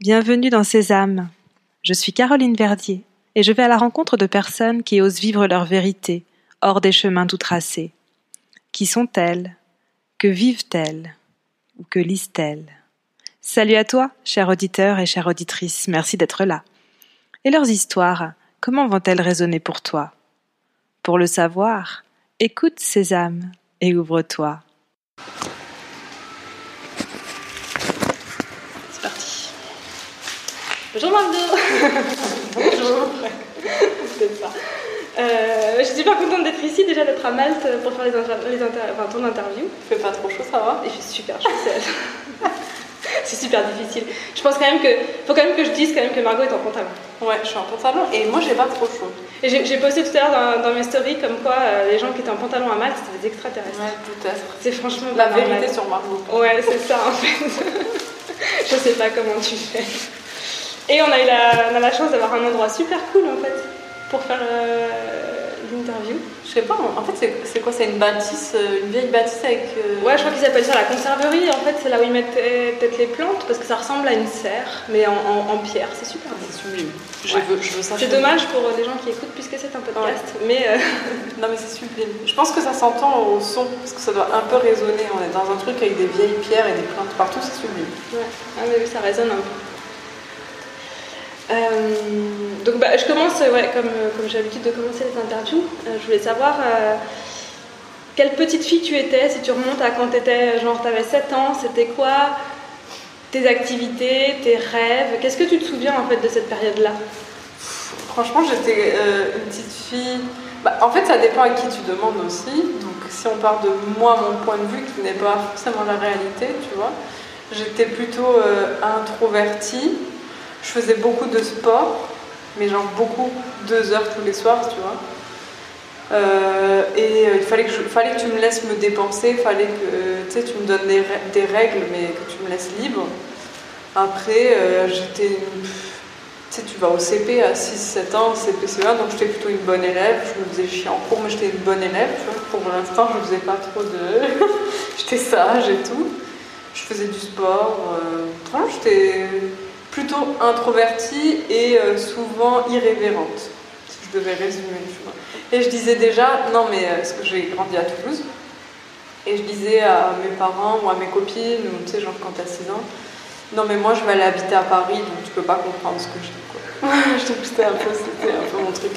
Bienvenue dans Sésame. Je suis Caroline Verdier et je vais à la rencontre de personnes qui osent vivre leur vérité hors des chemins tout tracés. Qui sont-elles? Que vivent-elles? Ou que lisent-elles? Salut à toi, cher auditeur et chère auditrice, merci d'être là. Et leurs histoires, comment vont-elles résonner pour toi? Pour le savoir, écoute Sésame et ouvre-toi. C'est parti. Bonjour Margot Bonjour ça. Euh, je suis super contente d'être ici, déjà d'être à Malte pour faire les inter- les inter- enfin, ton interview. Il fait pas trop chaud, ça va? Il fait super chaud, c'est- c'est super difficile. Je pense quand même que, faut quand même que je dise quand même que Margot est en pantalon. Ouais, je suis en pantalon et moi j'ai pas trop chaud. Et j'ai posté tout à l'heure dans, dans mes stories comme quoi euh, les gens qui étaient en pantalon à Malte c'était des extraterrestres. Ouais, peut-être. C'est franchement La normal. vérité sur Margot. Ouais, c'est ça en fait. je sais pas comment tu fais. Et on a eu la, on a la chance d'avoir un endroit super cool en fait pour faire euh, l'interview. Je sais pas, en fait c'est- quoi C'est une bâtisse, euh, une vieille bâtisse avec. euh, Ouais, je crois qu'ils appellent ça la conserverie. En fait, c'est là où ils mettent peut-être les plantes parce que ça ressemble à une serre, mais en, en- en pierre. C'est super. C'est sublime. Je, Ouais. veux, je veux ça. C'est dommage pour les gens qui écoutent puisque c'est un podcast, mais euh, moi. Non mais c'est sublime. Je pense que ça s'entend au son parce que ça doit un peu résonner. On est dans un truc avec des vieilles pierres et des plantes partout, c'est sublime. ouais. Ah, mais oui, ça résonne un peu. Euh, donc bah, je commence, ouais, comme, j'ai l'habitude de commencer les interviews, euh, je voulais savoir euh, quelle petite fille tu étais, si tu remontes à quand tu étais, genre tu avais 7 ans, c'était quoi tes activités, tes rêves, qu'est-ce que tu te souviens en fait de cette période-là? Franchement, j'étais euh, une petite fille. Bah, en fait, ça dépend à qui tu demandes aussi. Donc, si on part de moi, mon point de vue, qui n'est pas forcément la réalité, tu vois, j'étais plutôt euh, introvertie. Je faisais beaucoup de sport, mais genre beaucoup, deux heures tous les soirs, tu vois. Euh, et euh, il fallait que, fallait que tu me laisses me dépenser, fallait que tu me donnes des, rè- des règles, mais que tu me laisses libre. Après, euh, j'étais tu sais, tu vas au CP à 6-7 ans, CP, CE1, donc j'étais plutôt une bonne élève. Je me faisais chier en cours, mais j'étais une bonne élève. Pour l'instant, je faisais pas trop de. j'étais sage et tout. Je faisais du sport. Euh... j'étais plutôt introvertie et euh, souvent irrévérente, si je devais résumer. Vois. Et je disais déjà, non, mais euh, parce que j'ai grandi à Toulouse, et je disais à mes parents ou à mes copines, ou tu sais, genre quand t'as 6 ans, non mais moi je vais aller habiter à Paris donc tu peux pas comprendre ce que je dis quoi. je trouve que c'était un peu, c'était un peu mon truc.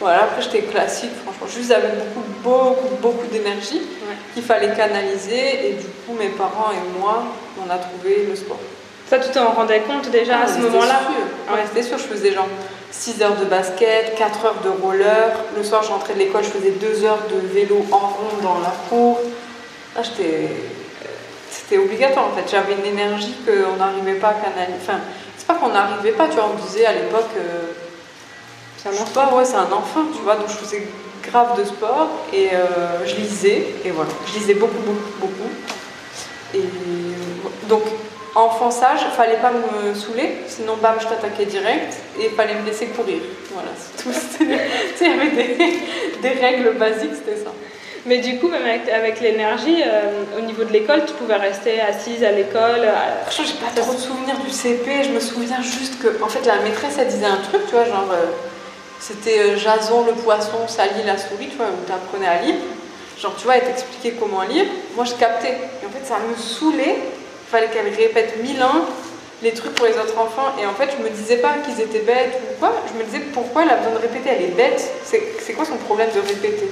Voilà, après j'étais classique franchement, juste avec beaucoup, beaucoup, beaucoup d'énergie Ouais. qu'il fallait canaliser et du coup mes parents et moi on a trouvé le sport. Ça, tu t'en rendais compte déjà à Ah, ce c'était moment-là sûr. Ouais, c'était sûr, je faisais genre 6 heures de basket, 4 heures de roller, le soir je rentrais de l'école, je faisais 2 heures de vélo en rond dans la cour. Là j'étais c'était obligatoire en fait. J'avais une énergie qu'on n'arrivait pas à canaliser. Enfin, c'est pas qu'on n'arrivait pas, tu vois, on me disait à l'époque, euh, c'est un enfant, ouais, c'est un enfant, tu vois, donc je faisais grave de sport et euh, je lisais, et voilà, je lisais beaucoup, beaucoup, beaucoup. Et donc, enfant sage, fallait pas me saouler, sinon bam, je t'attaquais direct, et fallait me laisser courir. Voilà, c'est tout. Il y avait des, des règles basiques, c'était ça. Mais du coup, même avec, avec l'énergie, euh, au niveau de l'école, tu pouvais rester assise à l'école. à- Franchement, j'ai pas trop de souvenirs du CP. Je me souviens juste que, en fait, la maîtresse, elle disait un truc, tu vois, genre, euh, c'était euh, Jason le poisson, Sally la souris, tu vois, où t'apprenais à lire. Genre, tu vois, elle t'expliquait comment lire. Moi, je captais. Et en fait, ça me saoulait. Fallait qu'elle répète mille ans les trucs pour les autres enfants. Et en fait, je me disais pas qu'ils étaient bêtes ou quoi. Je me disais pourquoi elle a besoin de répéter? Elle est bête. C'est quoi son problème de répéter?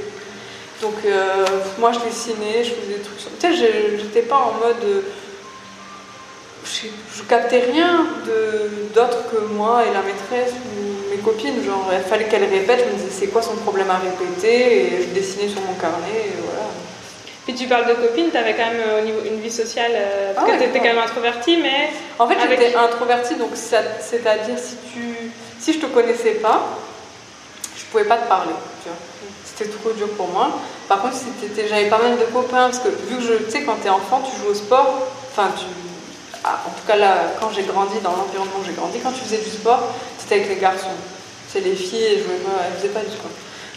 Donc euh, moi je dessinais, je faisais des trucs. sur- Tu sais, j'étais pas en mode. euh, je, je captais rien d'autre que moi et la maîtresse ou mes copines. Genre, il fallait qu'elle répète. Je me disais c'est quoi son problème à répéter? Et je dessinais sur mon carnet et voilà. Puis tu parles de copines, tu avais quand même euh, au niveau une vie sociale, euh, parce Ah que ouais, tu étais ouais. quand même introvertie, mais En fait, Avec- j'étais introvertie, donc c'est-à-dire si tu, si je te connaissais pas, je pouvais pas te parler. Tu vois. C'était trop dur pour moi. Par contre, t'étais- j'avais pas mal de copains, parce que vu que je, tu sais, quand t'es enfant, tu joues au sport. Enfin, tu, ah, en tout cas là, quand j'ai grandi dans l'environnement où j'ai grandi, quand tu faisais du sport, c'était avec les garçons. C'est les filles, pas, elles faisaient pas du sport.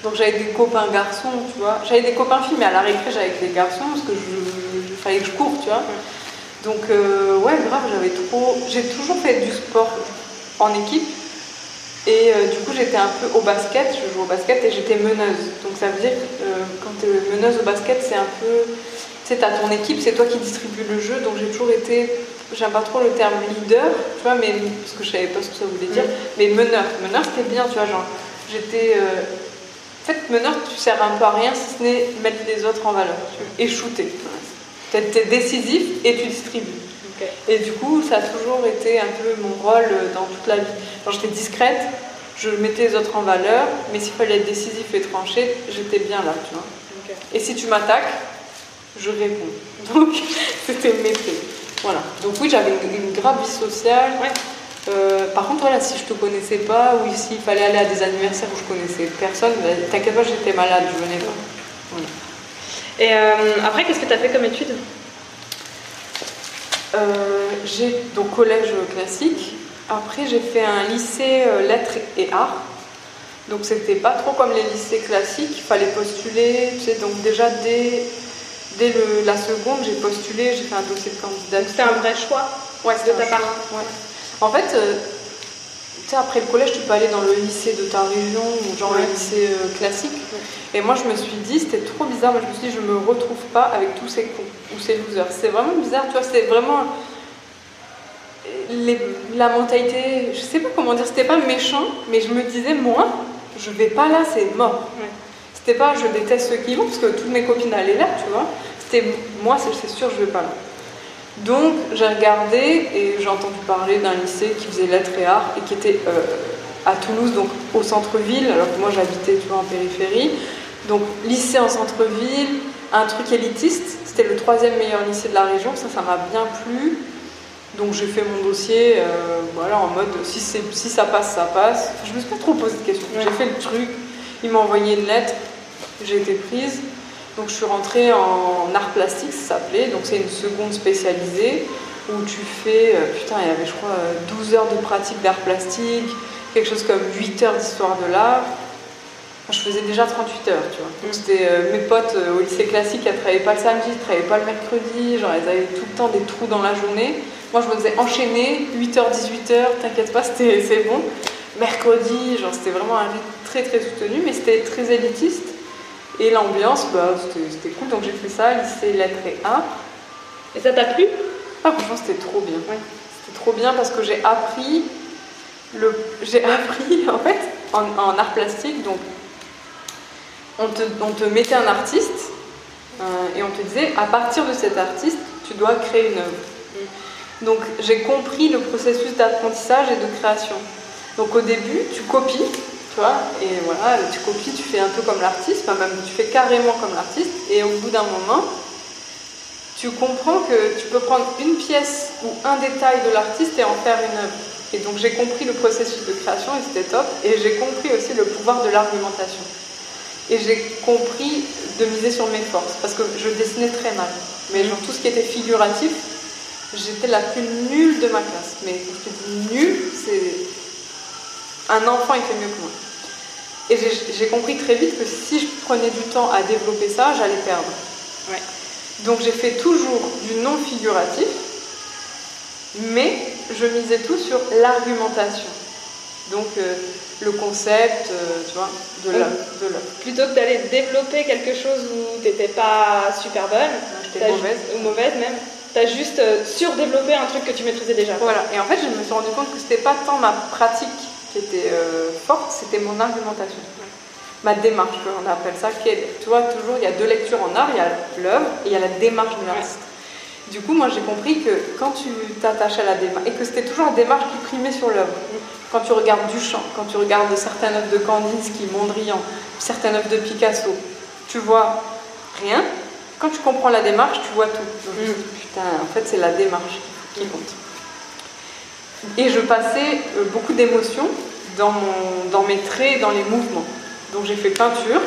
Donc j'avais des copains garçons, tu vois. J'avais des copains filles, mais à la récré, j'avais les garçons parce que je, je- fallait que je cours, tu vois. Donc, euh, ouais, grave. j'avais trop. J'ai toujours fait du sport en équipe. Et euh, du coup, j'étais un peu au basket, je joue au basket et j'étais meneuse. Donc ça veut dire que euh, quand tu es meneuse au basket, c'est un peu. Tu sais, t'as ton équipe, c'est toi qui distribue le jeu. Donc j'ai toujours été. J'aime pas trop le terme leader, tu vois, mais. Parce que je savais pas ce que ça voulait dire. Mais meneur. Meneur, c'était bien, tu vois, genre. J'étais. euh, en fait, meneur, tu sers un peu à rien si ce n'est mettre les autres en valeur et shooter. Tu es décisif et tu distribues. Et du coup, ça a toujours été un peu mon rôle dans toute la vie. Quand j'étais discrète, je mettais les autres en valeur, mais s'il fallait être décisif et tranché, j'étais bien là, tu vois. Ok. Et si tu m'attaques, je réponds. Donc, c'était mes. Voilà. Donc oui, j'avais une, une grave vie sociale. Ouais. Euh, par contre, voilà, si je te connaissais pas, ou s'il fallait aller à des anniversaires où je connaissais personne, bah, t'inquiète pas, j'étais malade, je venais pas. Voilà. Et euh, après, qu'est-ce que tu as fait comme études Euh, j'ai donc collège classique. Après, j'ai fait un lycée euh, lettres et arts. Donc, c'était pas trop comme les lycées classiques. Il fallait postuler. Tu sais, donc déjà dès, dès le- la seconde, j'ai postulé. J'ai fait un dossier de candidature. C'était un vrai choix Ouais, de ta part. ouais. En fait, euh, après le collège, tu peux aller dans le lycée de ta région ou genre Ouais. le lycée euh, classique. Et moi, je me suis dit, c'était trop bizarre. Moi, je me suis dit, je me retrouve pas avec tous ces cons ou ces losers. C'est vraiment bizarre, tu vois. C'est vraiment les- la mentalité. Je sais pas comment dire. C'était pas méchant, mais je me disais, moi, je vais pas là, c'est mort. Ouais. C'était pas, je déteste ceux qui vont parce que toutes mes copines allaient là, tu vois. C'était, moi, c'est sûr, je vais pas là. Donc j'ai regardé et j'ai entendu parler d'un lycée qui faisait lettres et arts et qui était euh, à Toulouse, donc au centre-ville, alors que moi j'habitais tu vois, en périphérie. Donc lycée en centre-ville, un truc élitiste, c'était le troisième meilleur lycée de la région, ça ça m'a bien plu. Donc j'ai fait mon dossier euh, voilà, en mode si, si ça passe, ça passe. Enfin, je me suis pas trop posé de questions. J'ai fait le truc, ils m'ont envoyé une lettre, j'ai été prise. Donc je suis rentrée en art plastique, ça s'appelait. Donc c'est une seconde spécialisée où tu fais, euh, putain, il y avait je crois euh, 12 heures de pratique d'art plastique, quelque chose comme 8 heures d'histoire de l'art. Je faisais déjà 38 heures, tu vois. Donc c'était euh, mes potes euh, au lycée classique, elles travaillaient pas le samedi, elles travaillaient pas le mercredi, genre elles avaient tout le temps des trous dans la journée. Moi je me faisais enchaîner 8h, 18h, t'inquiète pas, c'est bon. Mercredi, genre c'était vraiment un rythme très très soutenu, mais c'était très élitiste. Et l'ambiance, bah, c'était cool, donc j'ai fait ça, lycée lettres et arts. Et ça t'a plu? Ah, franchement, c'était trop bien. Ouais. C'était trop bien parce que j'ai appris, le... j'ai appris en fait en, en art plastique. Donc, on te, on te mettait un artiste euh, et on te disait à partir de cet artiste, tu dois créer une œuvre. Donc, j'ai compris le processus d'apprentissage et de création. Donc, au début, tu copies, tu et voilà, tu copies, tu fais un peu comme l'artiste, enfin, même tu fais carrément comme l'artiste, et au bout d'un moment, tu comprends que tu peux prendre une pièce ou un détail de l'artiste et en faire une œuvre. Et donc j'ai compris le processus de création et c'était top. Et j'ai compris aussi le pouvoir de l'argumentation. Et j'ai compris de miser sur mes forces parce que je dessinais très mal. Mais genre tout ce qui était figuratif, j'étais la plus nulle de ma classe. Mais quand je dis nulle, c'est un enfant il fait mieux que moi. Et j'ai- compris très vite que si je prenais du temps à développer ça, j'allais perdre. Ouais. Donc j'ai fait toujours du non figuratif, mais je misais tout sur l'argumentation. Donc euh, le concept, euh, tu vois, de l'œuvre. de l'œuvre. Plutôt que d'aller développer quelque chose où t'étais pas super bonne, t'as mauvaise. ou mauvaise même, t'as juste euh, surdéveloppé un truc que tu maîtrisais déjà. Voilà. Et en fait, je me suis rendu compte que c'était pas tant ma pratique qui était euh, forte, c'était mon argumentation. Ma démarche, on appelle ça. Tu vois, toujours, il y a deux lectures en art, il y a l'œuvre et il y a la démarche de l'artiste. Du coup, moi, j'ai compris que quand tu t'attaches à la démarche, et que c'était toujours la démarche qui primait sur l'œuvre. Quand tu regardes Duchamp, quand tu regardes certaines œuvres de Kandinsky, Mondrian, certaines œuvres de Picasso, tu vois rien. Quand tu comprends la démarche, tu vois tout. Donc, dit, putain, en fait, c'est la démarche qui compte. Et je passais euh, beaucoup d'émotions dans, mon- dans mes traits, dans les mouvements. Donc j'ai fait peinture,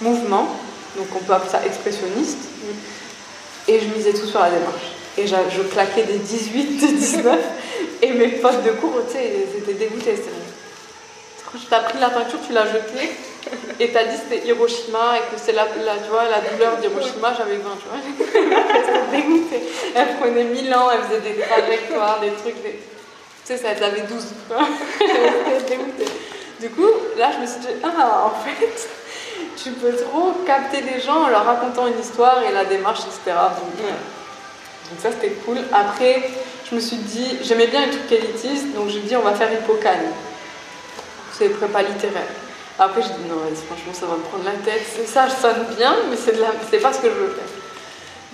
mouvement, donc on peut appeler ça expressionniste, et je misais tout sur la démarche. Et j'a- je claquais des 18, des 19, et mes potes de cours, tu sais, ils étaient dégoûtés. C'était bon. Quand tu as pris la peinture, tu l'as jetée, Et t'as dit c'était Hiroshima et que c'est la, la, tu vois, la douleur d'Hiroshima, j'avais 20, tu vois. J'étais dégoûtée. Elle prenait 1000 ans, elle faisait des trajectoires, des trucs. Sais, ça, avait 12. J'étais dégoûtée. Du coup, là, je me suis dit, ah, en fait, tu peux trop capter les gens en leur racontant une histoire et la démarche, etc. Donc, ça, c'était cool. Après, je me suis dit, j'aimais bien les trucs élitistes, donc j'ai dit, on va faire Hippocane. C'est prépa littéraire. Après, j'ai dit, non, franchement, ça va me prendre la tête. Ça, je sonne bien, mais c'est, c'est pas ce que je veux faire.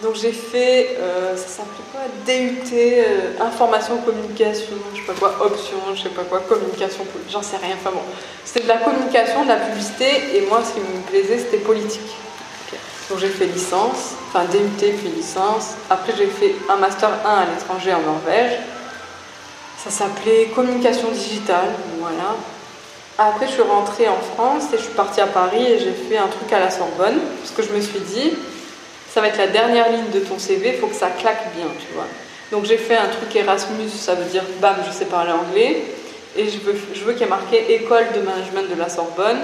Donc j'ai fait, euh, ça s'appelait quoi? DUT, euh, information, communication, je sais pas quoi, option, je sais pas quoi, communication, j'en sais rien, enfin bon. C'était de la communication, de la publicité, et moi ce qui me plaisait c'était politique. Donc j'ai fait licence, enfin DUT puis licence. Après j'ai fait un master 1 à l'étranger en Norvège. Ça s'appelait communication digitale, voilà. Après je suis rentrée en France et je suis partie à Paris et j'ai fait un truc à la Sorbonne, parce que je me suis dit, ça va être la dernière ligne de ton CV, il faut que ça claque bien, tu vois. Donc j'ai fait un truc Erasmus, ça veut dire bam, je sais parler anglais, et je veux, je veux qu'il y ait marqué école de management de la Sorbonne.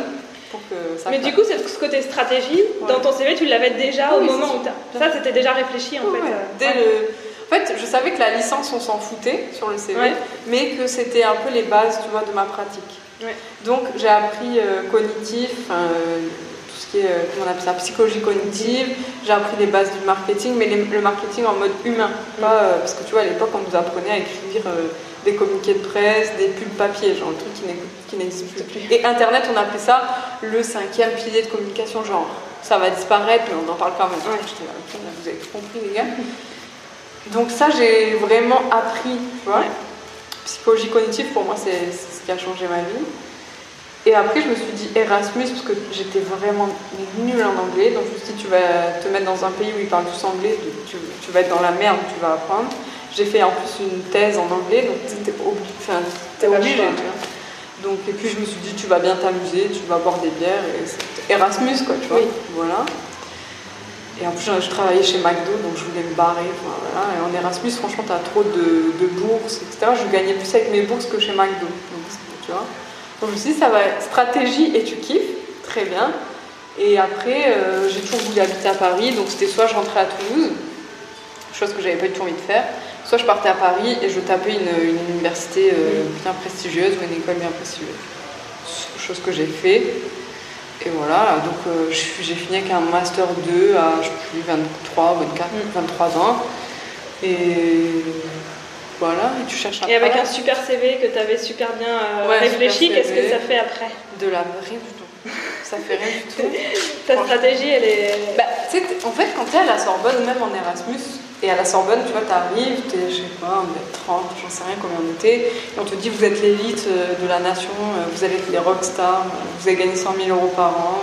Pour que ça Mais du coup, ce côté stratégie, dans ton CV, tu l'avais déjà au moment où tu Ça, c'était déjà réfléchi en fait. Euh, Dès le... En fait, je savais que la licence, on s'en foutait sur le CV, mais que c'était un peu les bases, tu vois, de ma pratique. Donc j'ai appris euh, cognitif, euh, euh, comment on appelle ça, psychologie cognitive. J'ai appris les bases du marketing, mais le marketing en mode humain. Pas, euh, parce que tu vois, à l'époque, on nous apprenait à écrire euh, des communiqués de presse, des pubs papier, genre le truc qui n'existe plus. Et Internet, on appelait ça le cinquième pilier de communication, genre ça va disparaître, mais on en parle quand même. Ouais. vous avez compris, les gars. Donc ça, j'ai vraiment appris, tu vois. Psychologie cognitive, pour moi, c'est ce qui a changé ma vie. Et après, je me suis dit Erasmus, parce que j'étais vraiment nulle en anglais. Donc, je me suis dit, tu vas te mettre dans un pays où ils parlent tous anglais, tu, vas être dans la merde, tu vas apprendre. J'ai fait en plus une thèse en anglais, donc c'était obligé. Enfin, obligé, Donc, et puis je me suis dit, tu vas bien t'amuser, tu vas boire des bières. Et Erasmus, quoi, tu vois. Voilà. Et en plus, je travaillais chez McDo, donc je voulais me barrer. voilà. Et en Erasmus, franchement, tu as trop de, de, bourses, etc. Je gagnais plus avec mes bourses que chez McDo. Donc, tu vois. Donc je me suis dit, ça va être stratégie et tu kiffes, très bien. Et après, euh, j'ai toujours voulu habiter à Paris, donc c'était soit je rentrais à Toulouse, chose que j'avais pas du tout envie de faire, soit je partais à Paris et je tapais une, université euh, bien prestigieuse ou une école bien prestigieuse. Chose que j'ai fait. Et voilà, donc euh, j'ai fini avec un master 2 à je sais plus, 23, 24, 23 ans. Et voilà, et tu cherches un Et avec un super CV que tu avais super bien euh, réfléchi, qu'est-ce que ça fait après De la rien du tout. Ça fait rien du tout. Ta stratégie, elle est. Bah, en fait, quand tu es à la Sorbonne, même en Erasmus, et à la Sorbonne, tu vois, tu arrives, tu es, je sais pas, on est 30, j'en sais rien combien on était, et on te dit, vous êtes l'élite euh, de la nation, euh, vous allez être les rockstars, vous allez gagner 100 000 euros par an,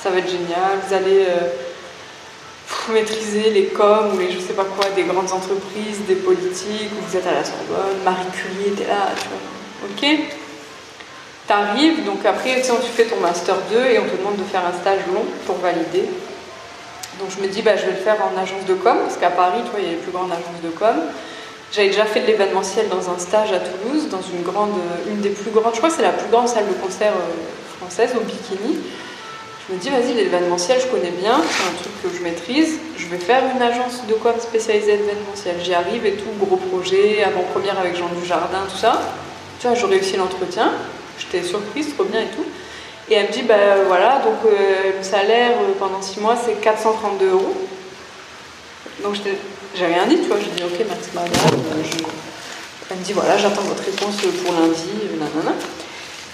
ça va être génial, vous allez maîtriser les coms ou les je sais pas quoi des grandes entreprises, des politiques, vous êtes à la Sorbonne, Marie Curie était là, tu vois. Ok T'arrives, donc après, tu, tu fais ton master 2 et on te demande de faire un stage long pour valider. Donc je me dis, bah, je vais le faire en agence de com, parce qu'à Paris, tu vois, il y a les plus grandes agences de com. J'avais déjà fait de l'événementiel dans un stage à Toulouse, dans une grande, une des plus grandes, je crois que c'est la plus grande salle de concert euh, française, au Bikini. Je me dis, vas-y, l'événementiel, je connais bien, c'est un truc que je maîtrise. Je vais faire une agence de com spécialisée événementiel. J'y arrive et tout, gros projet, avant-première avec Jean Dujardin, tout ça. Tu vois, j'ai réussi l'entretien. J'étais surprise, trop bien et tout. Et elle me dit, ben voilà, donc euh, le salaire euh, pendant six mois, c'est 432 euros. Donc j'ai rien dit, tu vois. Je dis, ok, merci madame. Euh, elle me dit, voilà, j'attends votre réponse pour lundi, nanana.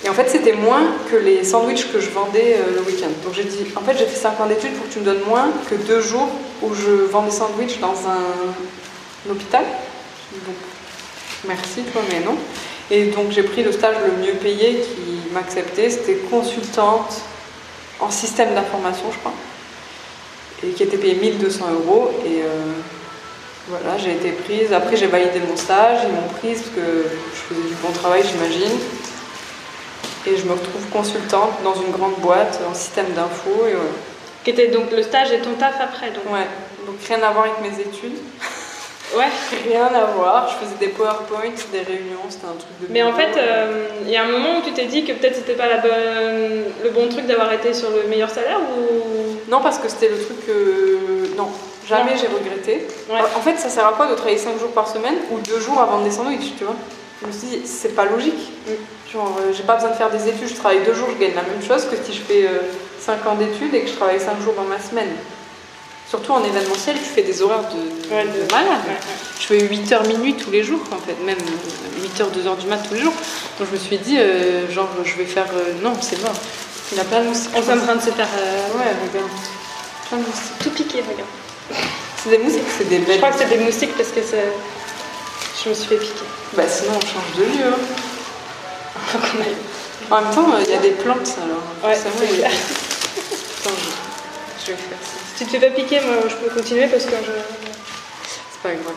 Et en fait, c'était moins que les sandwichs que je vendais euh, le week-end. Donc j'ai dit, en fait, j'ai fait 5 ans d'études pour que tu me donnes moins que deux jours où je vends des sandwichs dans un, hôpital. Merci, toi, mais non. Et donc j'ai pris le stage le mieux payé qui m'acceptait. C'était consultante en système d'information, je crois. Et qui était payé 1200 euros. Et euh, voilà, j'ai été prise. Après, j'ai validé mon stage. Ils m'ont prise parce que je faisais du bon travail, j'imagine et je me retrouve consultante dans une grande boîte en système d'info. Et Qui était donc le stage et ton taf après donc. Ouais, donc rien à voir avec mes études. Ouais. Rien à voir. Je faisais des PowerPoint, des réunions, c'était un truc de. Mais en fait, euh, il y a un moment où tu t'es dit que peut-être c'était pas la bonne, le bon truc d'avoir été sur le meilleur salaire ou? Non, parce que c'était le truc que. Non, jamais j'ai regretté. Ouais. En fait, ça sert à quoi de travailler 5 jours par semaine ou 2 jours avant de descendre tu vois? Je me suis dit, c'est pas logique. Genre, euh, j'ai pas besoin de faire des études, je travaille 2 jours, je gagne la même chose que si je fais 5 ans d'études et que je travaille 5 jours dans ma semaine. Surtout en événementiel, tu fais des horaires de, Ouais, de de- malade. Ouais, ouais. Je fais 8h minuit tous les jours, en fait, même 8h, 2h du mat tous les jours. Donc je me suis dit, euh, genre, je vais faire. euh, non, c'est mort. Il y a plein de moustiques. On est en train de se faire euh, Ouais, regarde. Plein de moustiques. tout piquer, regarde. C'est des moustiques, c'est des Je belles. crois que c'est des moustiques parce que c'est- je me suis fait piquer. Bah sinon on change de lieu. hein. En même temps, il y a des plantes alors. Ouais, c'est. Attends, je vais faire ça. Si tu te fais pas piquer, moi je peux continuer parce que je. C'est pas grave.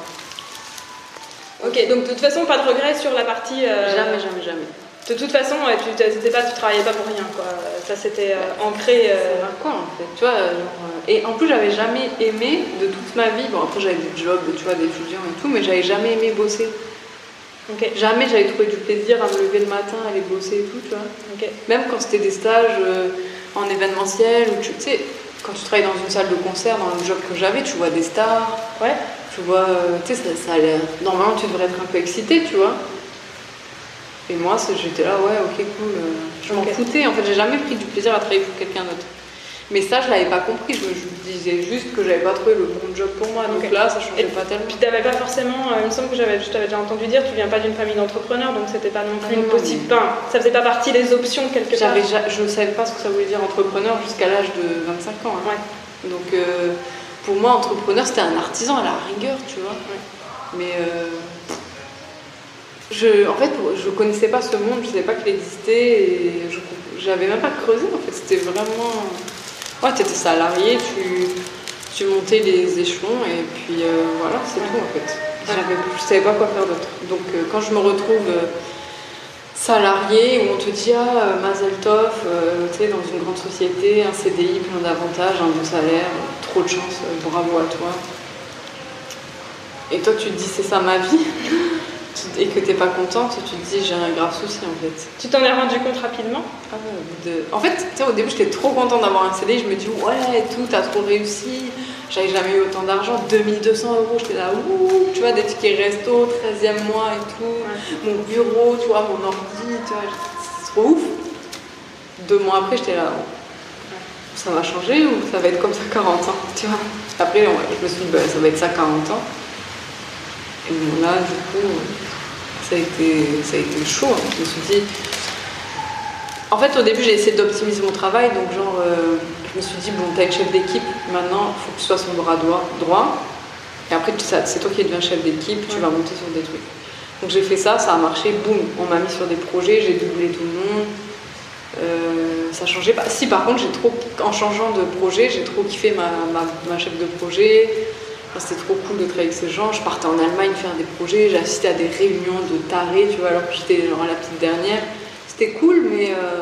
Ok, donc de toute façon, pas de regret sur la partie. euh, Jamais, jamais, jamais. De toute façon, ouais, tu t'étais pas, tu travaillais pas pour rien, quoi. Ça c'était euh, ancré. euh, quoi en fait Tu vois, genre, euh, Et en plus, j'avais jamais aimé de toute ma vie. Bon, après, j'avais des jobs, tu vois, d'étudiant et tout, mais j'avais jamais aimé bosser. Jamais j'avais trouvé du plaisir à me lever le matin, aller bosser et tout, tu vois. Même quand c'était des stages euh, en événementiel, ou tu sais, quand tu travailles dans une salle de concert, dans le job que j'avais, tu vois des stars, Ouais. tu vois, euh, tu sais, ça, ça a l'air. Normalement, tu devrais être un peu excité, tu vois. Et moi, j'étais là, ouais, ok, cool. euh, Je m'en Ok. foutais, en fait, j'ai jamais pris du plaisir à travailler pour quelqu'un d'autre. Mais ça, je l'avais pas compris, je me disais juste que j'avais pas trouvé le bon job pour moi, donc là, ça changeait Et pas tellement. Puis t'avais pas forcément, euh, il me semble que j'avais, je t'avais déjà entendu dire, tu viens pas d'une famille d'entrepreneurs, donc c'était pas non plus Ah une possible. Ça faisait pas partie des options quelque part. Je savais pas ce que ça voulait dire entrepreneur jusqu'à l'âge de 25 ans. hein. Ouais. Donc euh, pour moi, entrepreneur, c'était un artisan à la rigueur, tu vois. Mais euh, je, en fait, je connaissais pas ce monde, je savais pas qu'il existait et je j'avais même pas creusé. En fait, c'était vraiment. Ouais, tu étais salarié, tu, tu montais les échelons et puis euh, voilà, c'est tout en fait. Je savais pas quoi faire d'autre. Donc euh, quand je me retrouve. euh, salarié où on te dit ah Mazel Tov, euh, tu sais dans une grande société, un CDI, plein d'avantages, un bon salaire, trop de chance, bravo à toi. Et toi tu te dis c'est ça ma vie? et que t'es pas contente, tu te dis j'ai un grave souci en fait. Tu t'en es rendu compte rapidement? Ah de- En fait, tu sais, au début j'étais trop contente d'avoir un CDI, je me dis ouais tout, t'as trop réussi, j'avais jamais eu autant d'argent, 2200 euros, j'étais là ouh, tu vois des tickets resto, 13e mois et tout mon bureau, tu vois, mon ordi, tu vois, c'est trop ouf. Deux mois après, j'étais là, ça va changer ou ça va être comme ça 40 ans, tu vois. Après, ouais, je me suis dit, bah, ça va être ça 40 ans. Et là, du coup, ça a été, ça a été chaud. hein. Je me suis dit. En fait, au début, j'ai essayé d'optimiser mon travail, donc, genre, euh, je me suis dit, bon, une chef d'équipe, maintenant, il faut que tu sois son bras droit. droit. Et après, c'est toi qui deviens chef d'équipe, tu vas monter sur des trucs. Donc j'ai fait ça, ça a marché, boum, on m'a mis sur des projets, j'ai doublé tout le monde. Euh, ça changeait pas. Si par contre, j'ai trop, en changeant de projet, j'ai trop kiffé ma, ma, ma chef de projet. C'était trop cool de travailler avec ces gens. Je partais en Allemagne faire des projets, j'ai assisté à des réunions de tarés, tu vois, alors que j'étais genre la petite dernière. C'était cool, mais euh,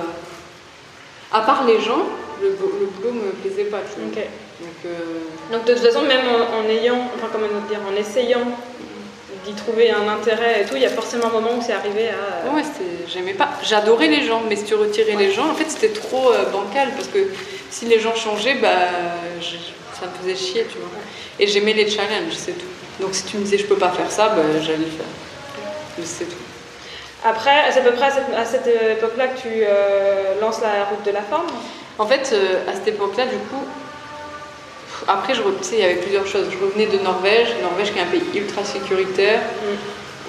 à part les gens, le, le boulot me plaisait pas, tu vois. Donc, euh, Donc de toute façon, même en, en ayant, enfin comment dire, en essayant d'y trouver un intérêt et tout, il y a forcément un moment où c'est arrivé à. Ouais, j'aimais pas. J'adorais les gens, mais si tu retirais les gens, en fait, c'était trop euh, bancal parce que si les gens changeaient, bah, je- ça me faisait chier, tu vois. Et j'aimais les challenges, c'est tout. Donc si tu me disais je peux pas faire ça, bah, j'allais le faire. C'est tout. Après, c'est à peu près à cette, à cette époque-là que tu euh, lances la route de la forme? En fait, euh, à cette époque-là, du coup, après, je, il y avait plusieurs choses. Je revenais de Norvège, Norvège qui est un pays ultra sécuritaire,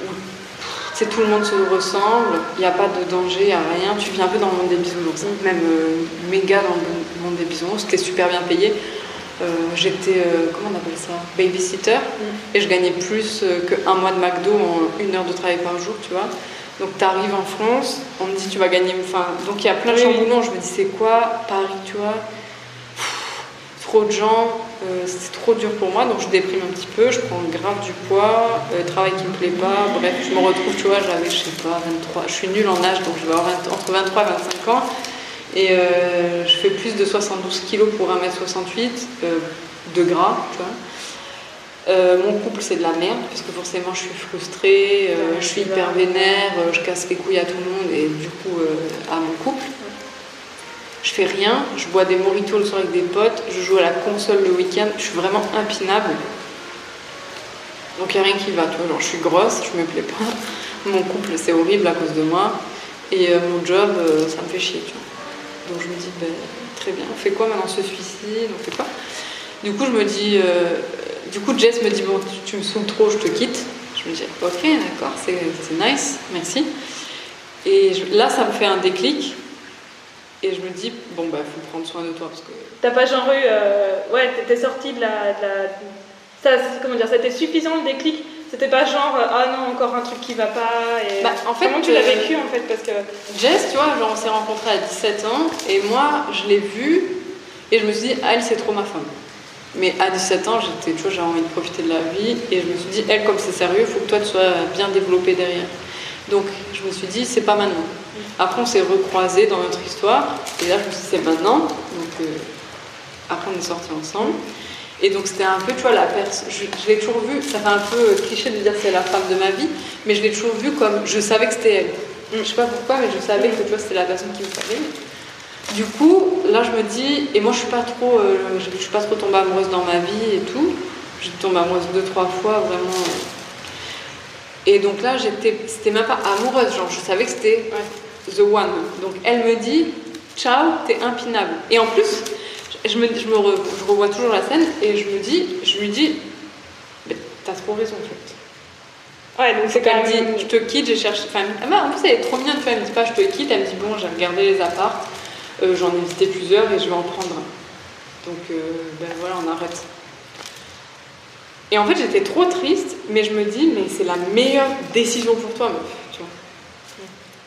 où pff, tout le monde se ressemble, il n'y a pas de danger, il n'y a rien. Tu vis un peu dans le monde des bisounours, hein. même euh, méga dans le monde des bisounours, c'était super bien payé. Euh, J'étais, euh, comment on appelle ça? Babysitter, et je gagnais plus euh, qu'un mois de McDo en une heure de travail par jour, tu vois. Donc tu arrives en France, on me dit tu vas gagner. Enfin, donc il y a plein de Oui, oui. chamboulements. Je me dis c'est quoi Paris, tu vois? Pff, Trop de gens, euh, c'est trop dur pour moi, donc je déprime un petit peu, je prends grave du poids, travail qui me plaît pas, bref, je me retrouve, tu vois, j'avais, je sais pas, 23, je suis nulle en âge, donc je vais avoir 20 entre 23 et 25 ans, et euh, je fais plus de 72 kilos pour 1m68 euh, de gras. Euh, mon couple, c'est de la merde, parce que forcément, je suis frustrée, je suis hyper vénère, je casse les couilles à tout le monde et du coup à mon couple. Je fais rien, je bois des moritos le soir avec des potes, je joue à la console le week-end, je suis vraiment impinable. Donc il n'y a rien qui va, tu vois. Genre, je suis grosse, je me plais pas. Mon couple, c'est horrible à cause de moi. Et mon job, ça me fait chier, tu vois. Donc je me dis, ben, très bien, on fait quoi maintenant ce suicide On fait quoi? Du coup, je me dis, du coup, Jess me dit Bon, tu, me saoules trop, je te quitte. Je me dis Ok, d'accord, c'est nice, merci. Et là, ça me fait un déclic. Et je me dis Bon, bah, faut prendre soin de toi. parce que... T'as pas genre eu. Euh, ouais, t'étais sortie de la. De la... Ça, comment dire, c'était suffisant le déclic? C'était pas genre ah non encore un truc qui va pas et bah, en fait comment tu l'as vécu en fait parce que Jess tu vois genre on s'est rencontrés à 17 ans et moi je l'ai vue et je me suis dit ah, elle c'est trop ma femme mais à 17 ans, j'étais toujours, j'avais envie de profiter de la vie et je me suis dit, elle, comme c'est sérieux, il faut que toi tu sois bien développé derrière. Donc je me suis dit, c'est pas maintenant. Après, on s'est recroisés dans notre histoire et là, je me suis dit, c'est maintenant. Donc euh, après, on est sortis ensemble. Et donc c'était un peu, tu vois, la personne. Je, l'ai toujours vue, ça fait un peu cliché de dire c'est la femme de ma vie, mais je l'ai toujours vue comme. Je savais que c'était elle. Je sais pas pourquoi, mais je savais que tu vois, c'était la personne qui me fallait. Du coup, là, je me dis, et moi, je suis pas trop, euh, je, suis pas trop tombée amoureuse dans ma vie et tout. J'ai tombée amoureuse deux, trois fois, vraiment. Et donc là, j'étais, c'était même pas amoureuse, genre, je savais que c'était the one. Donc, elle me dit, ciao, t'es impinable. Et en plus, je me, je me revois toujours la scène et je me dis, je lui dis, t'as trop raison en fait. Ouais, donc c'est quand même. dit, je te quitte, j'ai cherché. Enfin, en plus, elle est trop mignonne, elle me dit pas je te quitte, elle me dit bon, j'ai regardé les apparts, euh, j'en ai visité plusieurs et je vais en prendre un. Donc euh, ben voilà, on arrête. Et en fait, j'étais trop triste, mais je me dis, mais c'est la meilleure décision pour toi, meuf.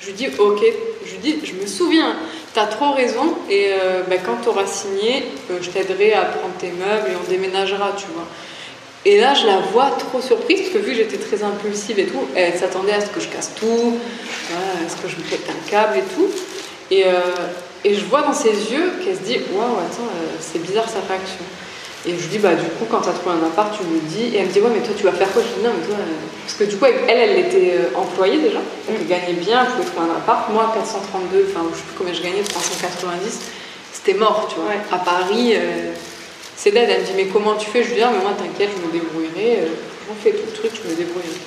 Je lui dis, ok, je lui dis, je me souviens, t'as trop raison, et euh, ben, quand t'auras signé, je t'aiderai à prendre tes meubles et on déménagera, tu vois. Et là, je la vois trop surprise, parce que vu que j'étais très impulsive et tout, elle s'attendait à ce que je casse tout, à ce que je me pète un câble et tout. Et, et je vois dans ses yeux qu'elle se dit Waouh, attends, euh, c'est bizarre sa réaction. Et je lui dis Bah, du coup, quand tu as trouvé un appart, tu me dis. Et elle me dit Ouais, mais toi, tu vas faire quoi? Je dis Non, mais toi. Euh, parce que du coup, elle, elle était euh, employée déjà. Donc, elle gagnait bien, elle pouvait trouver un appart. Moi, 432, enfin, je sais plus combien je gagnais, 390, c'était mort, tu vois. À Paris, c'est dead. Elle me dit Mais comment tu fais? Je lui dis ah, mais moi, t'inquiète, je me débrouillerai. J'en fais tout le truc, je me débrouillerai.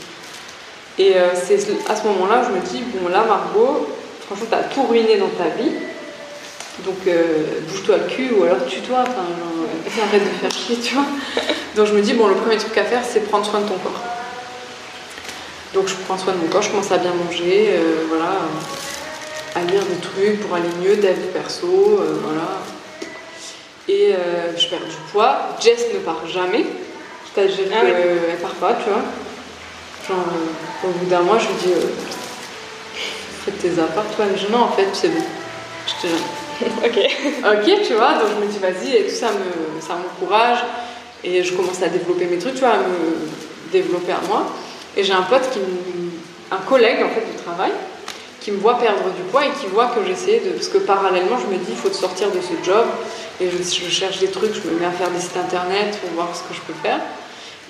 Et c'est à ce moment-là, je me dis Bon, là, Margot, franchement, tu as tout ruiné dans ta vie donc euh, bouge-toi le cul ou alors tue-toi, enfin arrête de faire chier, tu vois. Donc je me dis, bon, le premier truc à faire, c'est prendre soin de ton corps. Donc je prends soin de mon corps, je commence à bien manger, euh, voilà, à lire des trucs pour aller mieux, d'avis perso, euh, voilà. Et je perds du poids. Jess ne part jamais, c'est-à-dire ah qu'elle part pas, tu vois. Genre, au bout d'un mois, je lui dis, fais tes apparts. Elle me dit, non, en fait, c'est bon, je te ok. ok, tu vois, donc je me dis vas-y, et tout ça me, ça m'encourage. Et je commence à développer mes trucs, tu vois, à me développer à moi. Et j'ai un pote, qui un collègue en fait du travail, qui me voit perdre du poids et qui voit que j'essaie de. Parce que parallèlement, je me dis, il faut te sortir de ce job. Et je, je, cherche des trucs, je me mets à faire des sites internet pour voir ce que je peux faire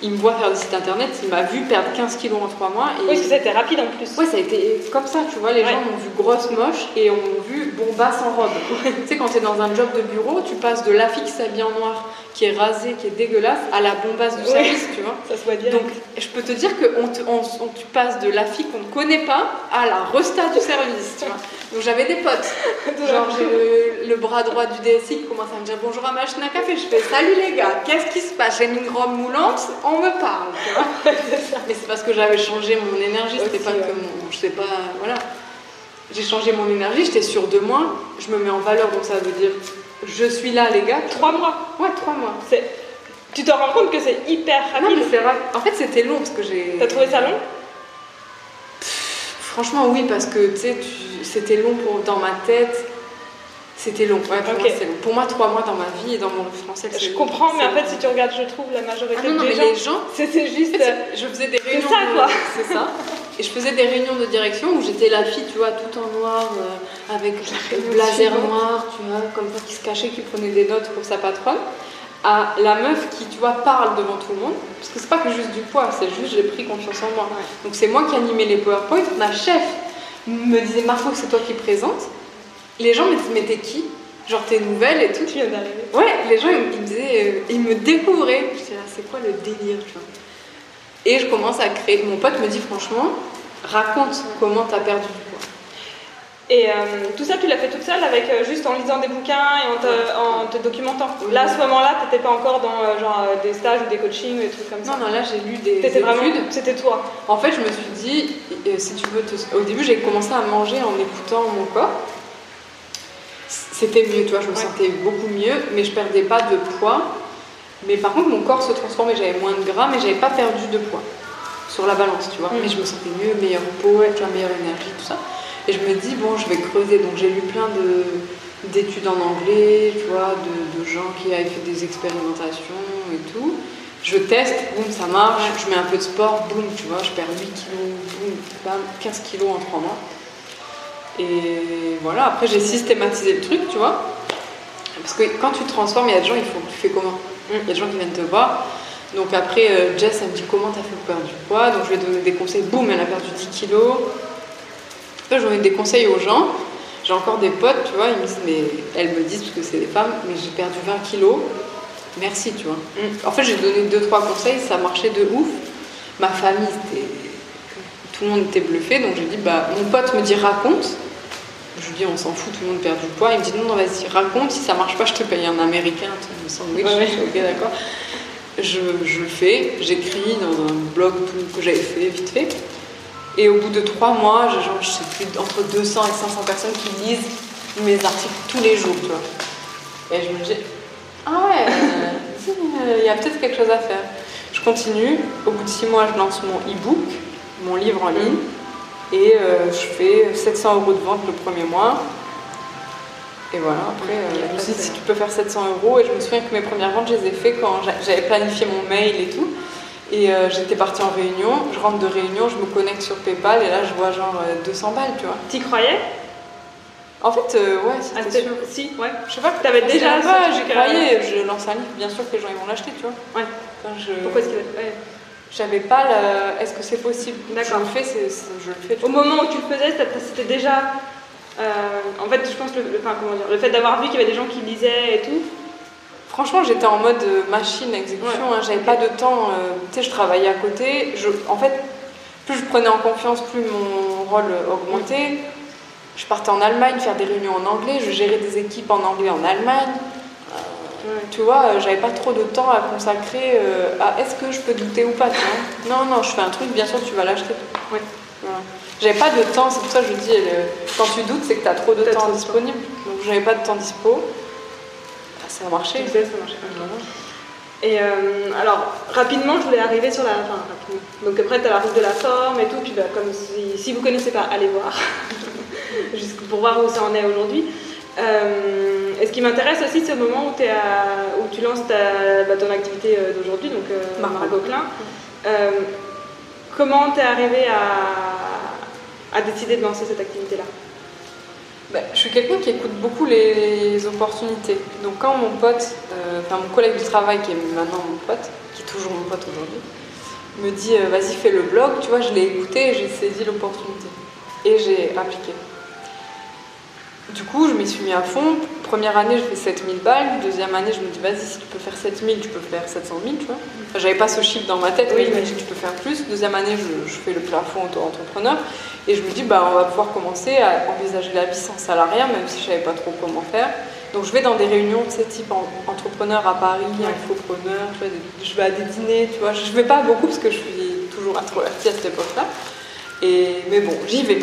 il me voit faire des sites internet, il m'a vu perdre 15 kilos en 3 mois. Et oui, ça a été rapide en plus. Oui, ça a été comme ça, tu vois, les gens m'ont vu grosse, moche et ont vu bombasse en robe. tu sais, quand tu es dans un job de bureau, tu passes de la fille qui s'habille en noir, qui est rasée, qui est dégueulasse, à la bombasse du service, tu vois. Ça se voit Donc, je peux te dire que on tu passes de la fille qu'on ne connaît pas à la resta du service, tu vois. Donc j'avais des potes. Genre, j'ai le, bras droit du DSI qui commence à me dire bonjour à ma machine à café. Je fais salut les gars, qu'est-ce qui se passe? J'ai mis une robe moulante, on me parle, tu vois. Mais c'est parce que j'avais changé mon énergie, c'était pas que mon. Je sais pas, voilà. J'ai changé mon énergie, j'étais sûre de moi, je me mets en valeur, donc ça veut dire je suis là, les gars. Trois mois Ouais, trois mois. Tu te rends compte que c'est hyper rapide Non, mais c'est vrai. En fait, c'était long parce que j'ai. T'as trouvé ça long? Franchement, oui, parce que tu sais, c'était long pour, dans ma tête. C'était long, ouais, pour, moi, long. pour moi, trois mois dans ma vie et dans mon français, Je comprends, mais en fait, si tu regardes, je trouve, la majorité ah non, des mais gens, les gens c'était juste. je faisais des réunions. C'est ça, quoi. C'est ça. Et je faisais des réunions de direction où j'étais la fille, tu vois, tout en noir, euh, avec le blazer noir, tu vois, comme ça, qui se cachait, qui prenait des notes pour sa patronne. à la meuf qui, tu vois, parle devant tout le monde. Parce que c'est pas que juste du poids, c'est juste j'ai pris confiance en moi. Donc c'est moi qui animais les PowerPoint. Ma chef me disait Marco, c'est toi qui présente. Les gens me disaient mais t'es qui? Genre t'es nouvelle et tout. Tu viens d'arriver. Ouais, les gens ils me disaient, euh, ils me découvraient. Je disais ah, c'est quoi le délire tu vois? Et je commence à créer. Mon pote me dit franchement, raconte comment t'as perdu du poids. Et euh, tout ça, tu l'as fait toute seule avec euh, juste en lisant des bouquins et en te, en te documentant. Là, à ce moment-là, t'étais pas encore dans euh, genre des stages ou des coachings ou des trucs comme ça. Non, non, là j'ai lu des T'étais vraiment, c'était toi. En fait, je me suis dit, si tu veux te... Au début, j'ai commencé à manger en écoutant mon corps. C'était mieux, tu vois, je me Ouais. sentais beaucoup mieux, mais je perdais pas de poids. Mais par contre, mon corps se transformait, j'avais moins de gras, mais j'avais pas perdu de poids sur la balance, tu vois. Mm. Mais je me sentais mieux, meilleure peau, tu vois, meilleure énergie, tout ça. Et je me dis, bon, je vais creuser. Donc j'ai lu plein de d'études en anglais, tu vois, de, de gens qui avaient fait des expérimentations et tout. Je teste, boum, ça marche, je mets un peu de sport, boum, tu vois, je perds 8 kilos, boum, bam, 15 kilos en 3 mois. Et voilà, après j'ai systématisé le truc, tu vois. Parce que quand tu te transformes, il y a des gens, il faut tu fais comment Il y a des gens qui viennent te voir. Donc après, euh, Jess, elle me dit comment t'as fait pour perdre du poids? Donc je vais donner des conseils, boum, elle a perdu 10 kilos. Après, je donne des conseils aux gens. J'ai encore des potes, tu vois, ils me disent, mais elles me disent, parce que c'est des femmes, mais j'ai perdu 20 kilos. Merci, tu vois. En fait, j'ai donné 2-3 conseils, ça marchait de ouf. Ma famille. Tout le monde était bluffé, donc j'ai dit, bah, mon pote me dit raconte. Je lui dis, on s'en fout, tout le monde perd du poids. Il me dit, non, non, vas-y, raconte, si ça marche pas, je te paye un américain, un sandwich. Ouais, ouais. Ok, d'accord. Je, je le fais, j'écris dans un blog que j'avais fait, vite fait. Et au bout de trois mois, j'ai genre, je sais plus, entre 200 et 500 personnes qui lisent mes articles tous les jours, tu vois. Et je me dis, ah ouais, euh, il y a peut-être quelque chose à faire. Je continue, au bout de six mois, je lance mon e-book, mon livre en ligne, et euh, je fais 700 euros de vente le premier mois. Et voilà, après, euh, je me suis dit, si tu peux faire 700 euros, et je me souviens que mes premières ventes, je les ai fait quand j'a- j'avais planifié mon mail et tout. Et euh, j'étais partie en réunion, je rentre de réunion, je me connecte sur PayPal, et là, je vois genre euh, 200 balles, tu vois. T'y croyais? En fait, euh, ouais, Ah, c'était sûr. Si, ouais. Je sais pas, T'avais déjà pas, j'y croyais, je lance un livre, bien sûr que les gens ils vont l'acheter, tu vois. Ouais. Enfin, je... Pourquoi est-ce qu'il ouais. J'avais pas le. Est-ce que c'est possible? D'accord. Je le fais, je le fais. Au moment où tu le faisais, c'était déjà. euh, en fait, je pense le, le- enfin, comment dire, le fait d'avoir vu qu'il y avait des gens qui lisaient et tout. Franchement, j'étais en mode euh, machine exécution, Ouais. hein, j'avais pas de temps. euh, tu sais, je travaillais à côté. Je, en fait, plus je prenais en confiance, plus mon rôle augmentait. Je partais en Allemagne faire des réunions en anglais, je gérais des équipes en anglais en Allemagne. Tu vois, euh, j'avais pas trop de temps à consacrer euh, à est-ce que je peux douter ou pas, tu vois. Non, non, je fais un truc, bien sûr, tu vas l'acheter. Ouais. Voilà. J'avais pas de temps, c'est pour ça que je dis, euh, quand tu doutes, c'est que tu as trop de T'as temps trop de temps. disponible. Donc j'avais pas de temps dispo. Bah, ça a marché. Faisais, ça marchait. Et euh, alors, rapidement, je voulais arriver sur la. Enfin, rapidement. Donc après, tu as la route de la forme et tout. Puis bah, comme si, si vous connaissez pas, allez voir. Juste pour voir où ça en est aujourd'hui. Euh, et ce qui m'intéresse aussi, c'est au moment où, t'es à- où tu lances ta, bah, ton activité euh, d'aujourd'hui, donc euh, Margot. Klein. Comment t'es arrivé à, à décider de lancer cette activité-là? Bah, je suis quelqu'un qui écoute beaucoup les opportunités. Donc quand mon pote, euh, enfin mon collègue du travail qui est maintenant mon pote, qui est toujours mon pote aujourd'hui, me dit euh, vas-y fais le blog, tu vois, je l'ai écouté et j'ai saisi l'opportunité. Et j'ai appliqué. Du coup, je m'y suis mis à fond. Première année, je fais 7000 balles. Deuxième année, je me dis, vas-y, si tu peux faire 7000, tu peux faire 700 000, tu vois. Enfin, J'avais pas ce chiffre dans ma tête, Oui, mais je tu peux faire plus. Deuxième année, je, je fais le plafond auto-entrepreneur. Et je me dis, bah, on va pouvoir commencer à envisager la vie sans salariat, même si je savais pas trop comment faire. Donc, je vais dans des réunions de ce type en- entrepreneur à Paris, infopreneur, tu vois, je vais à des dîners, tu vois. Je vais pas beaucoup parce que je suis toujours introvertie à cette époque-là. Et, mais bon, j'y vais.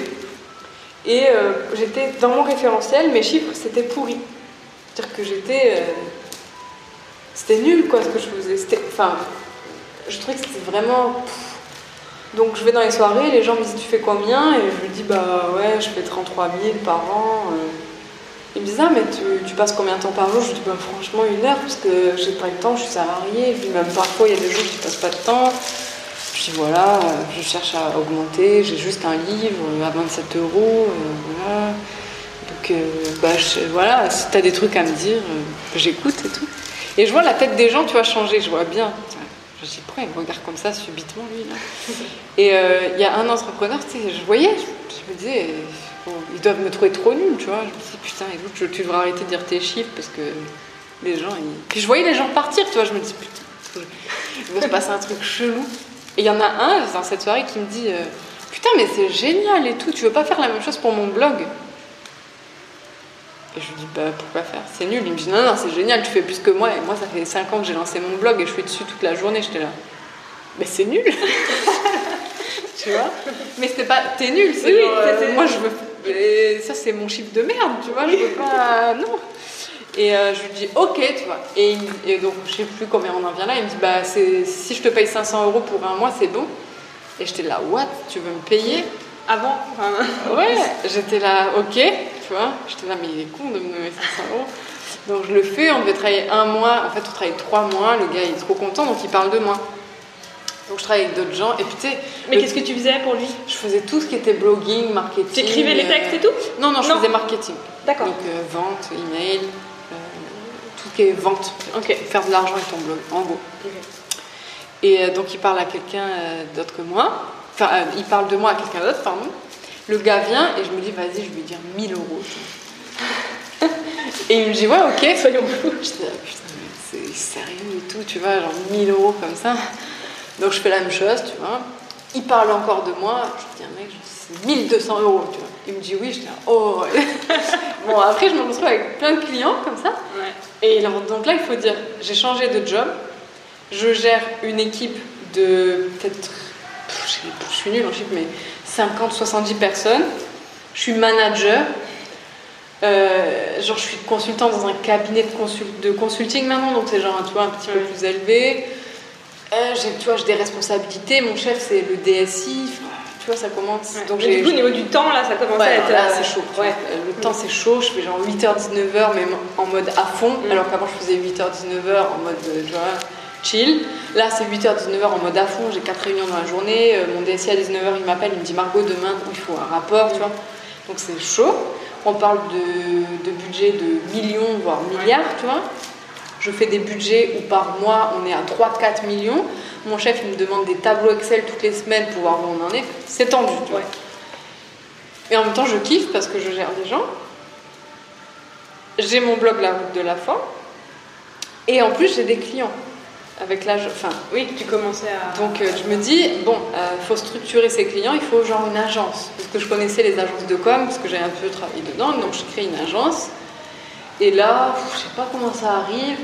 Et euh, j'étais dans mon référentiel, mes chiffres c'était pourri. C'est-à-dire que j'étais. euh, c'était nul quoi ce que je faisais. Enfin, je trouvais que c'était vraiment. Donc je vais dans les soirées, les gens me disent tu fais combien? Et je dis bah ouais, je fais 33 000 par an. euh. Ils me disent ah mais tu, tu passes combien de temps par jour? Je dis bah franchement une heure parce que j'ai pas le temps, je suis salariée. Dis même parfois il y a des jours où je passe pas de temps. Je dis voilà, je cherche à augmenter, j'ai juste un livre à 27 euros, euh, voilà. Donc euh, bah, je- voilà, si t'as des trucs à me dire, euh, j'écoute et tout. Et je vois la tête des gens, tu vois, changer. Je vois bien. Je dis, pourquoi il me regarde comme ça subitement, lui là? Et euh, il y a un entrepreneur, tu sais, je voyais, je, me disais, ils doivent me trouver trop nul, tu vois. Je me dis, putain, écoute, tu devrais arrêter de dire tes chiffres parce que les gens. Ils... Puis je voyais les gens partir, tu vois. Je me dis, putain, il va se passer un truc chelou. Et il y en a un dans cette soirée qui me dit, euh, putain, mais c'est génial et tout, tu veux pas faire la même chose pour mon blog? Et je lui dis, bah pourquoi faire? C'est nul. Il me dit, non, non, c'est génial, tu fais plus que moi. Et moi, ça fait 5 ans que j'ai lancé mon blog et je suis dessus toute la journée. J'étais là, mais c'est nul Tu vois? Mais c'était pas, t'es nul, c'est oui, euh, moi je veux. ça, c'est mon chiffre de merde, tu vois, je veux pas. Non et euh, je lui dis ok, tu vois. Et, donc je sais plus combien on en vient là. Il me dit bah si je te paye 500 euros pour un mois, c'est bon. Et j'étais là what? Tu veux me payer? Avant Ouais, j'étais là ok tu vois. J'étais là, mais il est con de me donner 500 euros. Donc je le fais, on devait travailler un mois, en fait on travaille trois mois, le gars il est trop content, donc il parle de moi. Donc je travaille avec d'autres gens, et puis tu sais... Mais qu'est-ce que tu faisais pour lui? Je faisais tout ce qui était blogging, marketing... Tu écrivais les textes et tout? Non, non, je faisais marketing. D'accord. Donc euh, vente, email, euh, qui est vente. Ok. Faire de l'argent avec ton blog, en gros. Et euh, donc il parle à quelqu'un d'autre que moi, enfin il parle de moi à quelqu'un d'autre, pardon. Le gars vient et je me dis, vas-y, je vais lui dire 1000 euros. et il me dit, ouais, ok, soyons fous. Je dis, ah, putain, c'est sérieux et tout, tu vois, genre 1000 euros comme ça. Donc je fais la même chose, tu vois. Il parle encore de moi. Je dis, un mec, c'est 1200 euros, tu vois. Il me dit oui, je dis, oh. bon, après, je me retrouve avec plein de clients comme ça. Et donc là, il faut dire, j'ai changé de job. Je gère une équipe de peut-être, je suis nulle en chiffre, mais 50-70 personnes. Je suis manager. Euh, genre, je suis consultant dans un cabinet de, de consulting maintenant, donc c'est genre, tu vois, un petit peu plus élevé. Euh, j'ai, tu vois, j'ai des responsabilités. Mon chef, c'est le DSI. tu vois, ça commence. Donc, j'ai, du coup, au niveau du temps, là, ça commence à être. Là, c'est chaud. Ouais. Le temps, c'est chaud. Je fais genre 8h-19h, même en mode à fond. Mm. Alors qu'avant, je faisais 8h-19h en mode, euh, tu vois, chill. Là, c'est 8h-19h en mode à fond, j'ai 4 réunions dans la journée. Euh, mon DSI à 19h, il m'appelle, il me dit Margot, demain, il faut un rapport, tu vois. Donc c'est chaud. On parle de, budget de millions, voire milliards, tu vois. Je fais des budgets où par mois, on est à 3-4 millions. Mon chef, il me demande des tableaux Excel toutes les semaines pour voir où on en est. C'est tendu, tu vois. Et en même temps, je kiffe parce que je gère des gens. J'ai mon blog La route de la foi. Et en plus, j'ai des clients avec l'âge. Enfin, oui, tu commençais à. Donc, euh, je me dis, bon, il euh, faut structurer ses clients, il faut genre une agence. Parce que je connaissais les agences de com, parce que j'ai un peu travaillé dedans, donc je crée une agence. Et là, je sais pas comment ça arrive.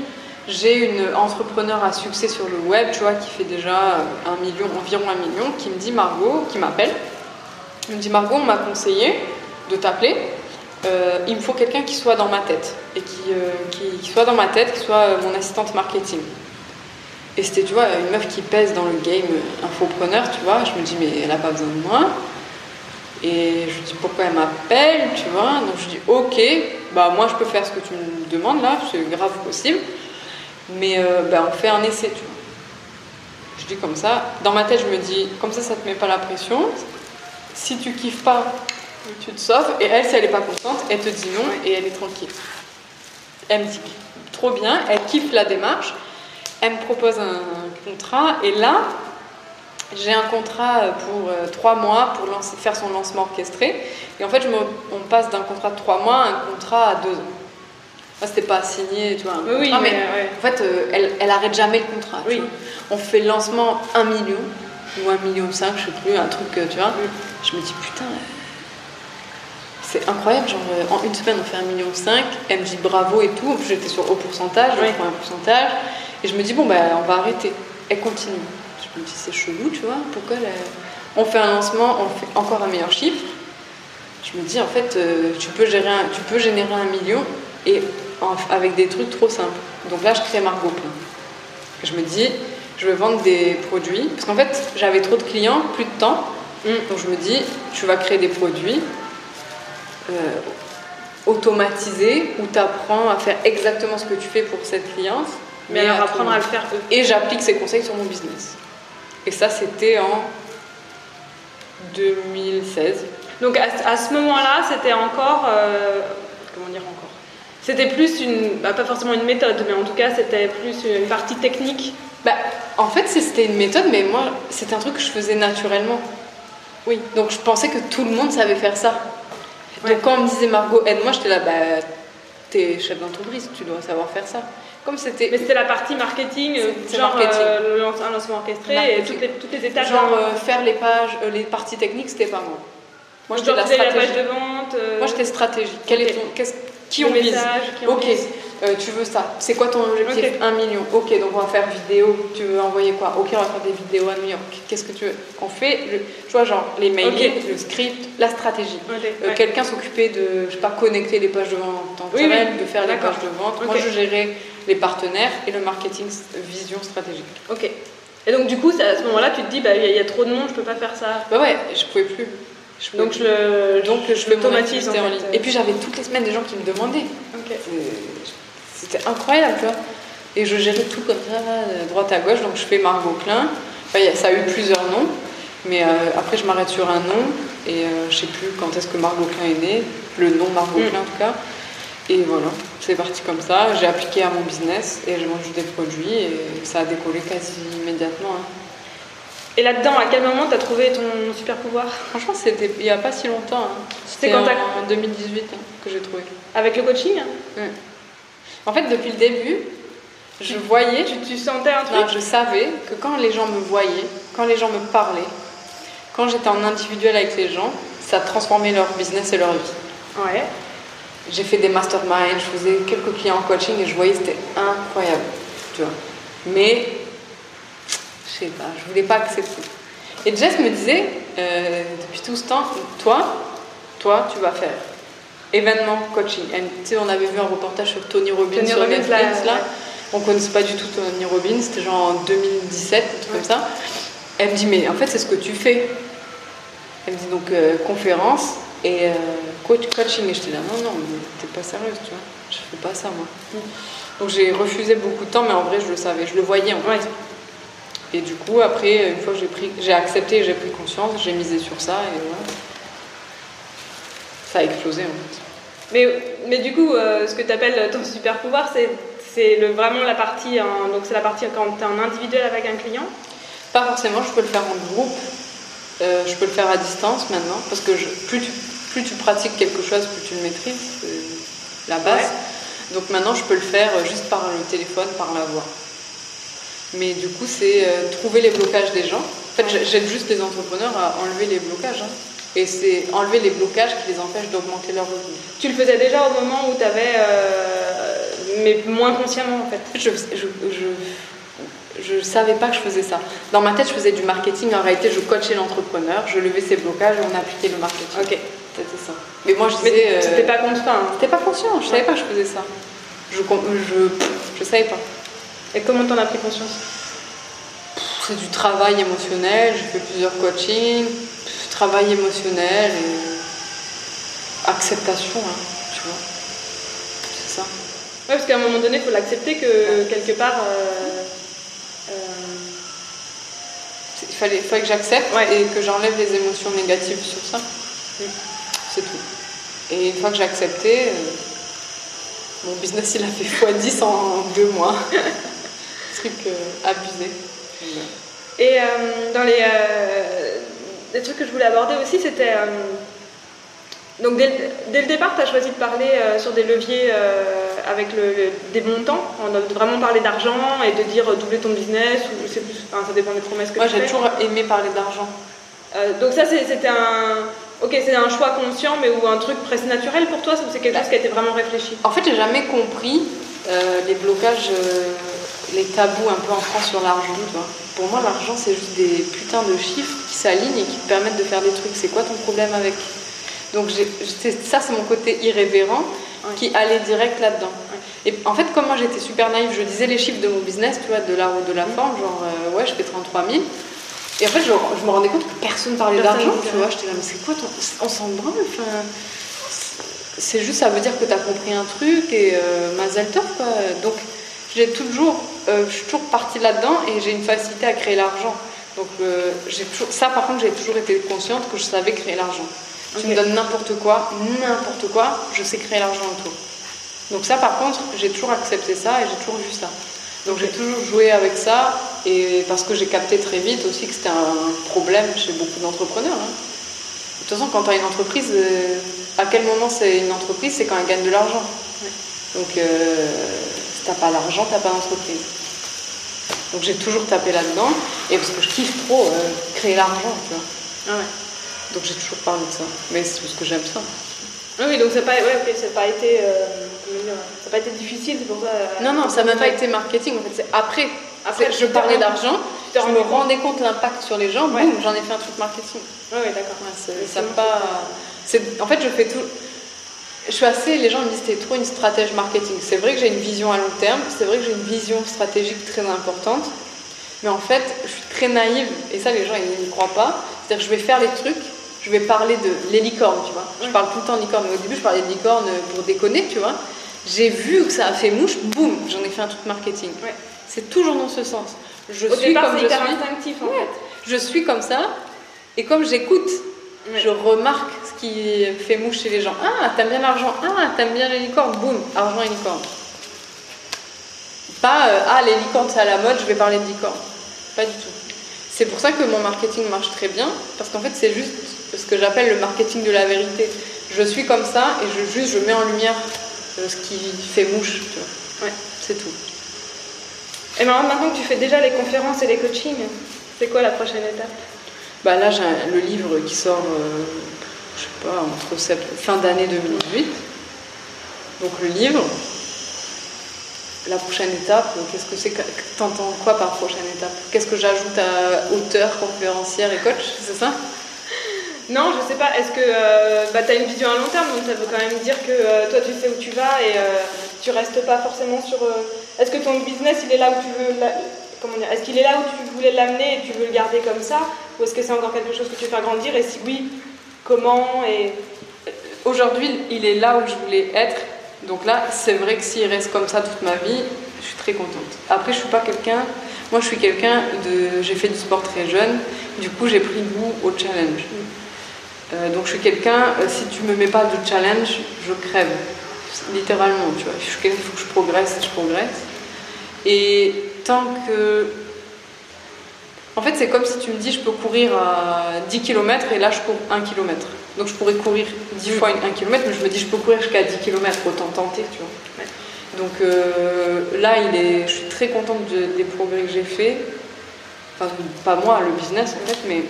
J'ai une entrepreneur à succès sur le web, tu vois, qui fait déjà un million, environ un million, qui me dit Margot, qui m'appelle. Il me dit Margot, on m'a conseillé de t'appeler. Euh, il me faut quelqu'un qui soit dans ma tête et qui, qui, soit dans ma tête, qui soit mon assistante marketing. Et c'était, tu vois, une meuf qui pèse dans le game infopreneur, tu vois. Je me dis, mais elle a pas besoin de moi. Et je lui dis, pourquoi elle m'appelle, tu vois. Donc je dis, ok, bah moi je peux faire ce que tu me demandes là, c'est grave possible. Mais euh, bah, on fait un essai, tu vois. Je dis comme ça. Dans ma tête, je me dis, comme ça, ça te met pas la pression. Si tu kiffes pas, tu te sauves. Et elle, si elle est pas contente, elle te dit non et elle est tranquille. Elle me dit, trop bien, elle kiffe la démarche elle me propose un contrat et là, j'ai un contrat pour euh, trois mois pour lancer, faire son lancement orchestré. Et en fait, je on passe d'un contrat de trois mois à un contrat à deux ans. Moi, c'était pas signé, tu vois. oui, mais, en fait, euh, elle, elle arrête jamais le contrat. Oui. On fait le lancement 1 million ou 1 million 5, je sais plus, un truc, tu vois. Je me dis, putain, c'est incroyable. Genre, euh, en une semaine, on fait 1 million 5. Elle me dit bravo et tout. J'étais sur haut pourcentage, je prends un pourcentage. Et je me dis, bon, bah, on va arrêter. Elle continue. Je me dis, c'est chelou, tu vois. Pourquoi on fait un lancement, on fait encore un meilleur chiffre Je me dis, en fait, euh, tu, peux gérer tu peux générer un million et avec des trucs trop simples. Donc là, je crée Margot Plein. Je me dis, je vais vendre des produits. Parce qu'en fait, j'avais trop de clients, plus de temps. Mm. Donc je me dis, tu vas créer des produits euh, automatisés où tu apprends à faire exactement ce que tu fais pour cette cliente mais alors apprendre à le faire Et j'applique ces conseils sur mon business. Et ça, c'était en 2016. Donc à, ce moment-là, c'était encore. Euh, comment dire encore? C'était plus une, bah, pas forcément une méthode, mais en tout cas c'était plus une partie technique. Bah, en fait, c'était une méthode, mais moi, c'était un truc que je faisais naturellement. Oui. Donc je pensais que tout le monde savait faire ça. Donc quand on me disait Margot, aide-moi, j'étais là, bah, t'es chef d'entreprise, tu dois savoir faire ça. Comme c'était. Mais c'était la partie marketing, genre euh, un lancement orchestré et toutes les, toutes les étapes. Genre euh, faire les pages, euh, les parties techniques, c'était pas moi. Moi, j'étais la stratégie. La page de vente. Moi, j'étais stratégique. Quel est ton, qui on vise Ok, euh, tu veux ça. C'est quoi ton objectif 1 million. Ok, donc on va faire vidéo. Tu veux envoyer quoi Ok, on va faire des vidéos à New York. Qu'est-ce que tu veux On fait, le, tu vois, genre les mails, le script, la stratégie. Euh, quelqu'un s'occupait de, je sais pas, connecter les pages de vente en oui, de faire les pages de vente. Moi, je gérais les partenaires et le marketing vision stratégique. Ok. Et donc, du coup, à ce moment-là, tu te dis, bah, il y, a trop de monde, je peux pas faire ça. Bah ouais, je pouvais plus. Donc, je le, donc je l'automatise en, ligne. Et puis j'avais toutes les semaines des gens qui me demandaient. C'était incroyable, tu vois. Et je gérais tout comme ça, droite à gauche. Donc je fais Margot Klein. ça a eu plusieurs noms. Mais euh, après, je m'arrête sur un nom. Et euh, je sais plus quand est-ce que Margot Klein est né. Le nom Margot mm. Klein, en tout cas. Et voilà, c'est parti comme ça. J'ai appliqué à mon business et j'ai vendu des produits. Et ça a décollé quasi immédiatement. Hein. Et là-dedans, à quel moment tu as trouvé ton super pouvoir? Franchement, c'était il n'y a pas si longtemps. Hein. C'était en, 2018 hein, que j'ai trouvé. Avec le coaching? En fait, depuis le début, je voyais. Tu, tu sentais un truc? Je savais que quand les gens me voyaient, quand les gens me parlaient, quand j'étais en individuel avec les gens, ça transformait leur business et leur vie. Ouais. J'ai fait des masterminds, je faisais quelques clients en coaching et je voyais c'était incroyable. Tu vois. Mais sais pas, je voulais pas accepter. Et Jess me disait, euh, depuis tout ce temps, toi, toi, tu vas faire événement coaching. tu sais, on avait vu un reportage sur Tony Robbins sur Netflix, là. On connaissait pas du tout Tony Robbins, c'était genre en 2017, un truc comme ça. Elle me dit, mais en fait, c'est ce que tu fais. Elle me dit donc euh, conférence et euh, coach, coaching. Et j'étais là, non, non, mais t'es pas sérieuse, tu vois. Je fais pas ça, moi. Mm. Donc j'ai refusé beaucoup de temps, mais en vrai, je le savais, je le voyais en fait. Et du coup, après, une fois que j'ai pris, j'ai accepté, j'ai pris conscience, j'ai misé sur ça et voilà. Ça a explosé en fait. Mais, mais du coup, euh, ce que tu appelles ton super pouvoir, c'est, c'est le, vraiment la partie, donc c'est la partie quand tu es en individuel avec un client? Pas forcément, je peux le faire en groupe, euh, je peux le faire à distance maintenant, parce que plus, tu, plus tu pratiques quelque chose, plus tu le maîtrises, c'est la base. Donc maintenant, je peux le faire juste par le téléphone, par la voix. Mais du coup, c'est euh, trouver les blocages des gens. En fait, j'aide juste les entrepreneurs à enlever les blocages. Hein. Et c'est enlever les blocages qui les empêchent d'augmenter leur revenus. Tu le faisais déjà au moment où tu avais. Euh, mais moins consciemment en fait. Je, je, je, savais pas que je faisais ça. Dans ma tête, je faisais du marketing. En réalité, je coachais l'entrepreneur, je levais ses blocages et on appliquait le marketing. Ok. C'était ça. Mais moi, je disais. Euh, c'était pas conscient. Hein. C'était pas conscient. Je savais pas que je faisais ça. Je, je, je savais pas. Et comment t'en as pris conscience? C'est du travail émotionnel, j'ai fait plusieurs coachings, travail émotionnel et acceptation, hein, tu vois. C'est ça. Ouais, parce qu'à un moment donné, il faut l'accepter que quelque part. Euh, euh, il fallait, fallait que j'accepte et que j'enlève les émotions négatives sur ça. Mm. C'est tout. Et une fois que j'ai accepté, euh, mon business il a fait x10 en deux mois. truc euh, abusé. Et euh, dans les, euh, trucs que je voulais aborder aussi, c'était. donc dès, le départ, tu as choisi de parler sur des leviers avec le, des montants, de vraiment parler d'argent et de dire doubler ton business, ou c'est plus, enfin, ça dépend des promesses que Moi, j'ai toujours aimé parler d'argent. donc ça, c'était un, ok, c'est un choix conscient, mais ou un truc presque naturel pour toi, c'est quelque chose qui a été vraiment réfléchi? En fait, j'ai jamais compris les blocages les tabous un peu en France sur l'argent, Pour moi, l'argent, c'est juste des putains de chiffres qui s'alignent et qui te permettent de faire des trucs. C'est quoi ton problème avec? Donc, ça, c'est mon côté irrévérent qui allait direct là-dedans. Et en fait, comme moi, j'étais super naïve, je disais les chiffres de mon business, tu vois, de l'art ou de la forme, genre, euh, ouais, je fais 33 000. Et en fait, je, me rendais compte que personne parlait d'argent, tu vois. J'étais là, mais c'est quoi ton... On s'en branle, enfin c'est juste ça veut dire que tu as compris un truc et euh, mazel tov quoi. Donc j'ai toujours, euh, je suis toujours partie là-dedans et j'ai une facilité à créer l'argent. Donc euh, j'ai toujours, ça par contre j'ai toujours été consciente que je savais créer l'argent. Tu me donnes n'importe quoi, n'importe quoi, je sais créer l'argent autour. Donc ça, par contre, j'ai toujours accepté ça et j'ai toujours vu ça. Donc j'ai toujours joué avec ça et parce que j'ai capté très vite aussi que c'était un problème chez beaucoup d'entrepreneurs. hein. De toute façon, quand tu as une entreprise, euh, à quel moment c'est une entreprise C'est quand elle gagne de l'argent. Donc euh, t'as pas d'argent, t'as pas d'entreprise. Donc j'ai toujours tapé là-dedans et parce que je kiffe trop euh, créer l'argent, tu vois. Ah ouais. Donc j'ai toujours parlé de ça. Mais c'est parce que j'aime ça. Ah oui, donc ça n'a pas, ouais, ok, ça pas été, euh, dire, ça pas été difficile, c'est pour ça. euh, Non, non, ça n'a pas été marketing. En fait, c'est après. Après, je parlais d'argent, je me rendais compte de l'impact sur les gens, Ouais. boum, j'en ai fait un truc marketing. Ouais, ouais, d'accord. Ouais, ça pas. c'est- En fait, je fais tout. Je suis assez. Les gens me disent t'es trop une stratège marketing. C'est vrai que j'ai une vision à long terme. C'est vrai que j'ai une vision stratégique très importante. Mais en fait, je suis très naïve et ça, les gens ils n'y croient pas. C'est-à-dire que je vais faire les trucs. Je vais parler de les licornes, tu vois. Je parle tout le temps de licornes. Mais au début, je parlais de licornes pour déconner, tu vois. J'ai vu que ça a fait mouche, boum, j'en ai fait un truc marketing. Ouais. C'est toujours dans ce sens. Je Au suis départ, comme je suis. instinctif en Ouais. Je suis comme ça. Et comme j'écoute, Je remarque ce qui fait mouche chez les gens. Ah, t'aimes bien l'argent. Ah, t'aimes bien les licornes. Boum, argent et licorne. Pas euh, ah, les licornes c'est à la mode, je vais parler de licornes. Pas du tout. C'est pour ça que mon marketing marche très bien, parce qu'en fait, c'est juste ce que j'appelle le marketing de la vérité. Je suis comme ça et je juste je mets en lumière euh, ce qui fait mouche. Tu vois. Ouais. C'est tout. Et maintenant, maintenant que tu fais déjà les conférences et les coachings, c'est quoi la prochaine étape? Bah là, j'ai le livre qui sort, euh, je sais pas, entre sept- fin d'année 2018. Donc le livre. La prochaine étape, euh, qu'est-ce que c'est T'entends quoi par prochaine étape? Qu'est-ce que j'ajoute à auteur, conférencière et coach C'est ça? Non, je sais pas. Est-ce que euh, bah, tu as une vision à long terme, donc ça veut quand même dire que euh, toi tu sais où tu vas et euh, tu restes pas forcément sur. Est-ce que ton business il est là où tu veux. la- Comment dire Est-ce qu'il est là où tu voulais l'amener et tu veux le garder comme ça? Ou est-ce que c'est encore quelque chose que tu veux faire grandir Et si oui, comment et... Aujourd'hui, il est là où je voulais être. Donc là, c'est vrai que s'il reste comme ça toute ma vie, je suis très contente. Après, je suis pas quelqu'un. Moi, je suis quelqu'un de. J'ai fait du sport très jeune. Du coup, j'ai pris goût au challenge. Euh, donc, je suis quelqu'un. euh, si tu me mets pas de challenge, je crève. Littéralement, tu vois. Il faut que je progresse, je progresse. Et tant que. En fait, c'est comme si tu me dis je peux courir à 10 km et là je cours 1 km. Donc je pourrais courir 10 fois 1 km, mais je me dis je peux courir jusqu'à 10 km, autant tenter, tu vois. Donc euh, là, il est, je suis très contente de- des progrès que j'ai faits. Enfin, pas moi, le business en fait, mais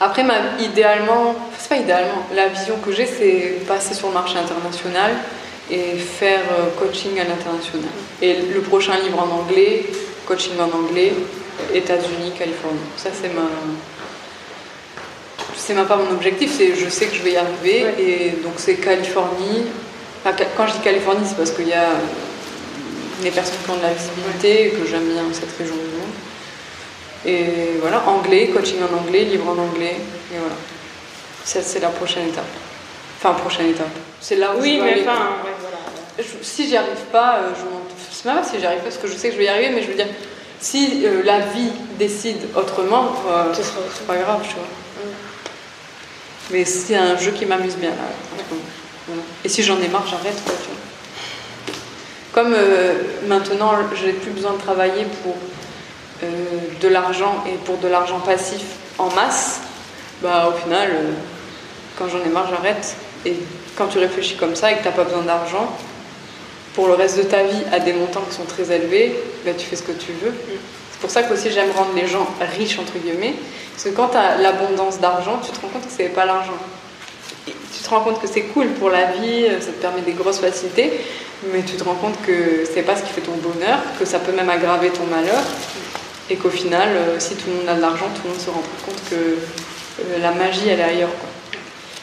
après, ma, idéalement, c'est pas idéalement, la vision que j'ai, c'est passer sur le marché international et faire euh, coaching à l'international. Et le prochain livre en anglais, coaching en anglais, États-Unis, Californie. Ça, c'est ma. C'est même pas mon objectif, c'est je sais que je vais y arriver. Ouais. Et donc, c'est Californie. Enfin, quand je dis Californie, c'est parce qu'il y a des personnes qui ont de la visibilité, et que j'aime bien cette région du monde. Et voilà, anglais, coaching en anglais, livre en anglais, et voilà. Ça, c'est la prochaine étape. Enfin, prochaine étape. C'est là où Oui, je mais aller. enfin, ouais, voilà. Je- si j'y arrive pas, euh, je m'en. C'est pas grave si j'y arrive pas, parce que je sais que je vais y arriver, mais je veux dire, si euh, la vie décide autrement, euh, Ce sera autre c'est pas grave, tu vois. Mais c'est un jeu qui m'amuse bien, là. Et si j'en ai marre, j'arrête, quoi, tu vois. Comme euh, maintenant, j'ai plus besoin de travailler pour euh, de l'argent et pour de l'argent passif en masse, bah au final, euh, quand j'en ai marre, j'arrête. Et quand tu réfléchis comme ça et que tu n'as pas besoin d'argent, pour le reste de ta vie à des montants qui sont très élevés, bah, tu fais ce que tu veux. C'est pour ça que aussi j'aime rendre les gens riches, entre guillemets. Parce que quand tu as l'abondance d'argent, tu te rends compte que c'est pas l'argent. Tu te rends compte que c'est cool pour la vie, ça te permet des grosses facilités, mais tu te rends compte que c'est pas ce qui fait ton bonheur, que ça peut même aggraver ton malheur, et qu'au final, euh, si tout le monde a de l'argent, tout le monde se rend compte que euh, la magie, elle est ailleurs. Quoi.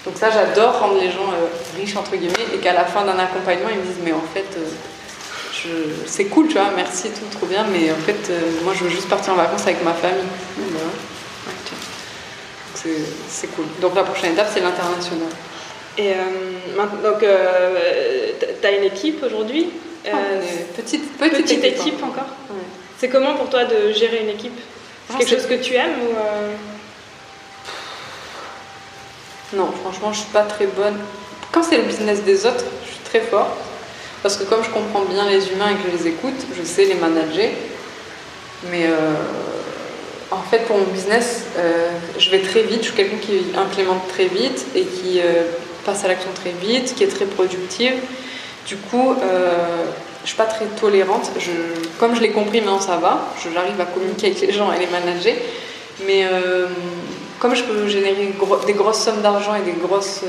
Donc ça, j'adore rendre les gens euh, riches, entre guillemets, et qu'à la fin d'un accompagnement, ils me disent, mais en fait, euh, je- c'est cool, tu vois, merci, tout, trop bien, mais en fait, euh, moi, je veux juste partir en vacances avec ma famille. Bah, ouais. Donc, c'est- c'est cool. Donc la prochaine étape, c'est l'international. Et maintenant, donc, euh, t'as une équipe aujourd'hui? Ah, petite, Petite, petite, équipe, hein. encore? Ouais. C'est comment pour toi de gérer une équipe? C'est Ah, quelque c'est- chose que tu aimes ou Non, franchement, je suis pas très bonne. Quand c'est le business des autres, je suis très fort. Parce que comme je comprends bien les humains et que je les écoute, je sais les manager. Mais euh, en fait, pour mon business, euh, je vais très vite. Je suis quelqu'un qui implémente très vite et qui euh, passe à l'action très vite, qui est très productive. Du coup, je suis pas très tolérante. Comme je l'ai compris, maintenant ça va. J'arrive à communiquer avec les gens et les manager. Mais comme je peux générer des grosses sommes d'argent et des grosses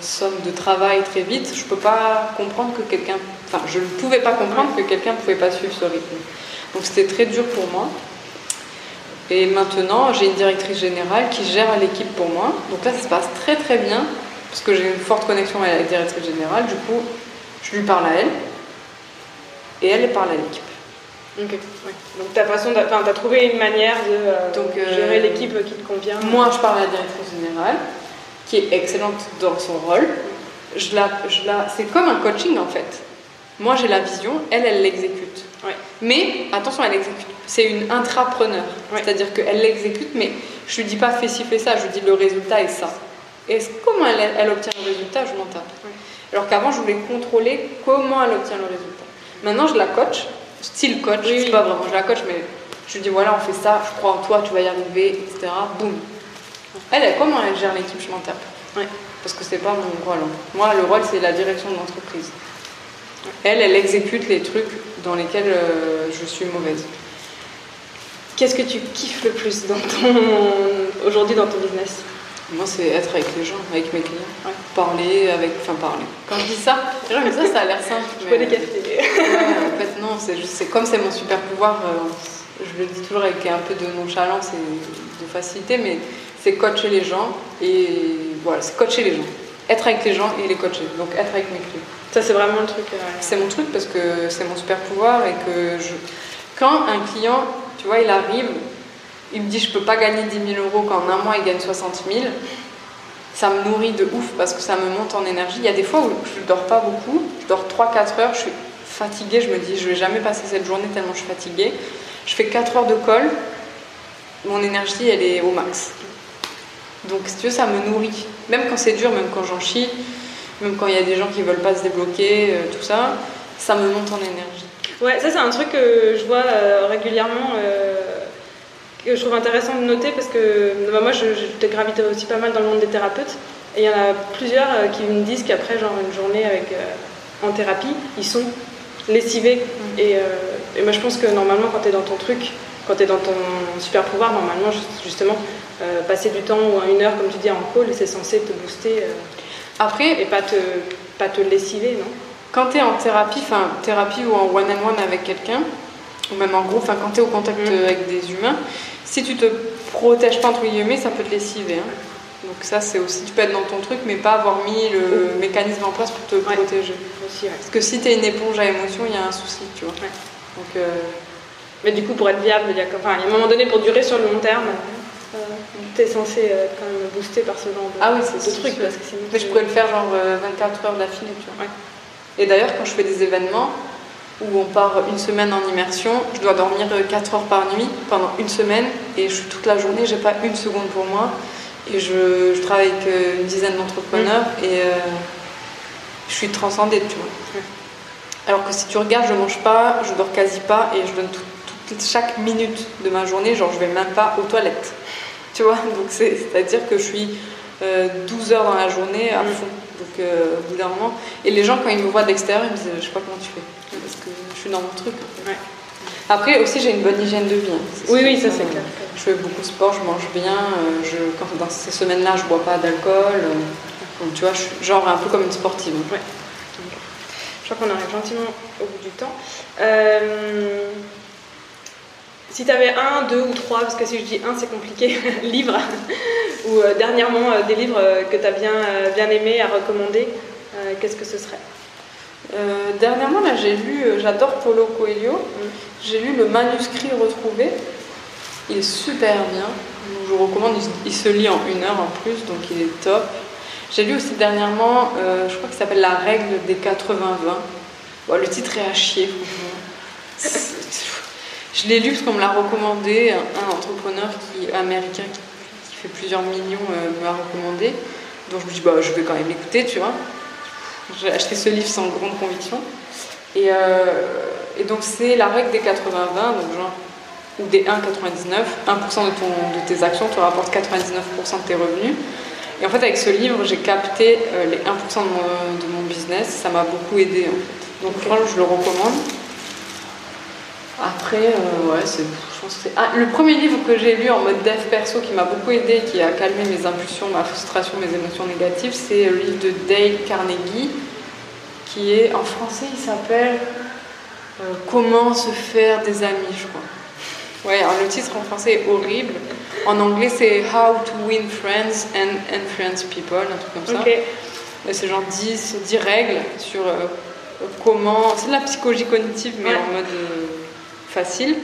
sommes de travail très vite, je peux pas comprendre que quelqu'un. Enfin, je ne pouvais pas comprendre que quelqu'un ne pouvait pas suivre ce rythme. Donc c'était très dur pour moi. Et maintenant, j'ai une directrice générale qui gère l'équipe pour moi. Donc là, ça se passe très très bien, parce que j'ai une forte connexion avec la directrice générale. Du coup, je lui parle à elle, et elle, parle à l'équipe. Ok, Donc ta façon, enfin, tu as trouvé une manière de euh, euh, gérer l'équipe qui te convient. Moi, je parle à la directrice générale, qui est excellente dans son rôle. Je la, je la, c'est comme un coaching en fait. Moi, j'ai la vision, elle, elle l'exécute. Mais attention, elle exécute. C'est une intrapreneur. C'est-à-dire qu'elle l'exécute, mais je lui dis pas fais ci, fais ça, je lui dis le résultat est ça. Et comment elle, elle obtient le résultat, je m'en tape. Alors qu'avant, je voulais contrôler comment elle obtient le résultat. Maintenant, je la coach, style coach, je pas vraiment, je la coach, mais je lui dis voilà, on fait ça, je crois en toi, tu vas y arriver, etc. Boum. Elle, comment elle gère l'équipe, je m'en tape. Parce que c'est pas mon rôle. Moi, le rôle, c'est la direction de l'entreprise. Elle, elle exécute les trucs dans lesquels euh, je suis mauvaise. Qu'est-ce que tu kiffes le plus dans ton... aujourd'hui dans ton business? Moi, c'est être avec les gens, avec mes clients. Parler, avec... enfin parler. Quand je dis ça, ça, ça a l'air simple. Je mais... des cafés. en fait, non, c'est juste... comme c'est mon super pouvoir, euh, je le dis toujours avec un peu de nonchalance et de facilité, mais c'est coacher les gens et voilà, c'est coacher les gens. Être avec les gens et les coacher. Donc être avec mes clients. Ça, c'est vraiment le truc. Euh, c'est mon truc parce que c'est mon super pouvoir et que je... quand un client, tu vois, il arrive, il me dit je peux pas gagner 10 000 euros quand en un mois il gagne 60 000, ça me nourrit de ouf parce que ça me monte en énergie. Il y a des fois où je dors pas beaucoup, je dors 3-4 heures, je suis fatiguée, je me dis je vais jamais passer cette journée tellement je suis fatiguée. Je fais 4 heures de colle, mon énergie elle est au max. Donc si tu veux, ça me nourrit. Même quand c'est dur, même quand j'en chie, même quand il y a des gens qui veulent pas se débloquer, euh, tout ça, ça me monte en énergie. Ouais, ça c'est un truc que je vois euh, régulièrement, euh, que je trouve intéressant de noter parce que bah, moi je, je gravite aussi pas mal dans le monde des thérapeutes et il y en a plusieurs qui me disent qu'après genre une journée avec, en thérapie, ils sont lessivés. Mm. Et, et, moi je pense que normalement quand tu es dans ton truc, quand tu es dans ton super pouvoir, normalement justement passer du temps ou une heure comme tu dis en call, c'est censé te booster. Après, et pas te, pas te lessiver, non? Quand tu es en thérapie, enfin thérapie ou en one-on-one avec quelqu'un, ou même en groupe, quand tu es au contact mm. avec des humains, si tu te protèges pas entre guillemets, ça peut te lessiver. Hein. Donc ça, c'est aussi, tu peux être dans ton truc, mais pas avoir mis le oh. mécanisme en place pour te protéger. Parce que si tu es une éponge à émotion, il y a un souci, tu vois. Donc, euh, Mais du coup, pour être viable, il y a, enfin, il y a un moment donné, pour durer sur le long terme, tu es censé être quand même boosté par ce genre de, ah oui, c'est truc. Parce que Mais je pourrais le faire genre 24 euh, heures d'affilée, tu vois. Et d'ailleurs, quand je fais des événements où on part une semaine en immersion, je dois dormir 4 heures par nuit pendant une semaine et je suis toute la journée, j'ai pas une seconde pour moi. Et je, travaille avec euh, une dizaine d'entrepreneurs mm. et euh, je suis transcendée, tu vois. Alors que si tu regardes, je mange pas, je dors quasi pas et je donne toute chaque minute de ma journée, genre je vais même pas aux toilettes. Tu vois, donc c'est-à-dire que je suis 12 euh, heures dans la journée à fond. Donc euh, au bout d'un moment. Et les gens, quand ils me voient de l'extérieur, ils me disent Je sais pas comment tu fais. Parce que je suis dans mon truc. Après aussi, j'ai une bonne hygiène de vie. Hein. Oui, oui, ça c'est clair. Je fais beaucoup de sport, je mange bien. Euh, je, quand, dans ces semaines-là, je bois pas d'alcool. donc tu vois, je suis genre un peu comme une sportive. Ouais. Je crois qu'on arrive gentiment au bout du temps. Euh, si tu avais un, deux ou trois, parce que si je dis un, c'est compliqué, livres, ou euh, dernièrement euh, des livres euh, que tu as bien, bien aimés à recommander, qu'est-ce que ce serait? Dernièrement, là, j'ai lu, j'adore Paulo Coelho, mm. j'ai lu le manuscrit retrouvé. Il est super bien, je vous recommande, il, se lit en une heure en plus, donc il est top. J'ai lu aussi dernièrement, je crois qu'il s'appelle La règle des 80-20. le titre est à chier, franchement. Je l'ai lu parce qu'on me l'a recommandé, un, entrepreneur qui, américain qui, fait plusieurs millions euh, me l'a recommandé. Donc je me dis, bah, je vais quand même l'écouter, tu vois. J'ai acheté ce livre sans grande conviction. Et, euh, et donc c'est la règle des 80-20, donc genre, ou des 1,99. 1% de, ton, de tes actions te rapporte 99% de tes revenus. Et en fait, avec ce livre, j'ai capté euh, les 1% de mon, de mon business. Ça m'a beaucoup aidé en fait. Donc, franchement, je le recommande. Après, euh, ouais, c'est, pense que c'est... Ah, le premier livre que j'ai lu en mode dev perso qui m'a beaucoup aidé, qui a calmé mes impulsions, ma frustration, mes émotions négatives, c'est le livre de Dale Carnegie, qui est en français, il s'appelle euh, Comment se faire des amis, je crois. Ouais, alors le titre en français est horrible. En anglais, c'est How to Win Friends and Influence People, un truc comme ça. C'est genre 10, 10 règles sur euh, comment. C'est de la psychologie cognitive, mais Ouais. en mode euh, facile.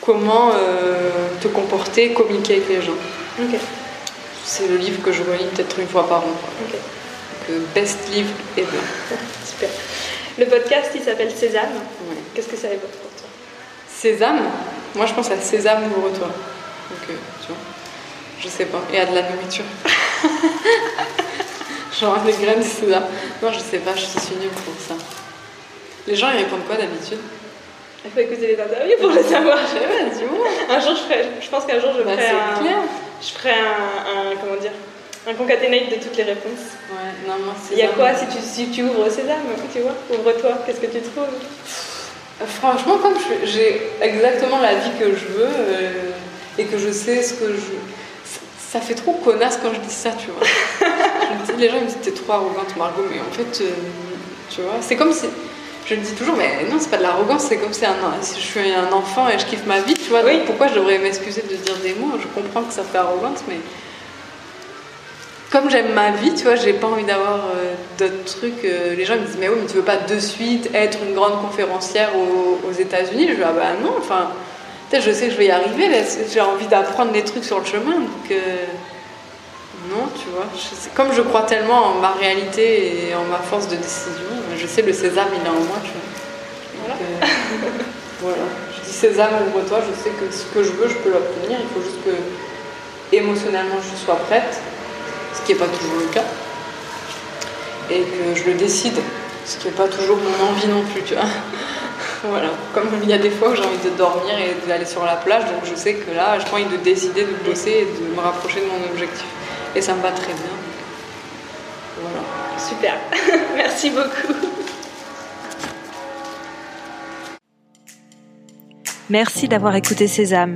Comment euh, te comporter, communiquer avec les gens. Ok. C'est le livre que je relis peut-être une fois par an. Donc, best livre ever. Super. Le podcast, il s'appelle Sésame. Ouais. Qu'est-ce que ça évoque pour toi? Sésame, moi je pense à Sésame, ouvre-toi. Donc, euh, tu vois, je sais pas. Et à de la nourriture. Genre des graines de sésame. Non, je sais pas, je suis nulle pour ça. Les gens ils répondent quoi d'habitude? Il faut écouter les interviews pour le savoir. Ouais, dis-moi. Un jour, je ferai. Je pense qu'un jour, je Bah, ferai c'est un. clair. Je ferai un, un- comment dire un concatenate de toutes les réponses. Ouais, non, moi Il y a quoi si tu, si tu ouvres Sésame Tu vois? Ouvre-toi, qu'est-ce que tu trouves? Euh, Franchement, comme je- j'ai exactement la vie que je veux euh, et que je sais ce que je. ça- Ça fait trop connasse quand je dis ça, tu vois. Je dis- les gens ils me disent t'es trop arrogante, Margot, mais en fait, euh, tu vois, c'est comme si. Je me dis toujours, mais non, c'est pas de l'arrogance, c'est comme si, un, je suis un enfant et je kiffe ma vie, tu vois. Oui. donc pourquoi je devrais m'excuser de dire des mots? Je comprends que ça fait arrogante, mais. Comme j'aime ma vie, tu vois, j'ai pas envie d'avoir euh, d'autres trucs. euh, les gens me disent, mais oui, mais tu veux pas de suite être une grande conférencière aux, aux États-Unis? Je dis, ah bah non, enfin, peut-être je sais que je vais y arriver, j'ai envie d'apprendre des trucs sur le chemin, donc. euh, non, tu vois. je comme je crois tellement en ma réalité et en ma force de décision, je sais le sésame, il est en moi, tu vois. Donc, euh, voilà. Je dis sésame, ouvre-toi, je sais que ce que je veux, je peux l'obtenir. Il faut juste que émotionnellement je sois prête, ce qui n'est pas toujours le cas. Et que je le décide, ce qui n'est pas toujours mon envie non plus, tu vois. Voilà, comme il y a des fois où j'ai envie de dormir et d'aller sur la plage, donc je sais que là, j'ai envie de décider de bosser et de me rapprocher de mon objectif. Et ça me va très bien. Super. Merci beaucoup. Merci d'avoir écouté Sésame.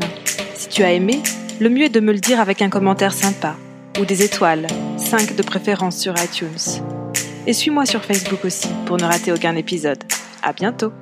Si tu as aimé, le mieux est de me le dire avec un commentaire sympa ou des étoiles, 5 de préférence sur iTunes. Et suis-moi sur Facebook aussi pour ne rater aucun épisode. À bientôt!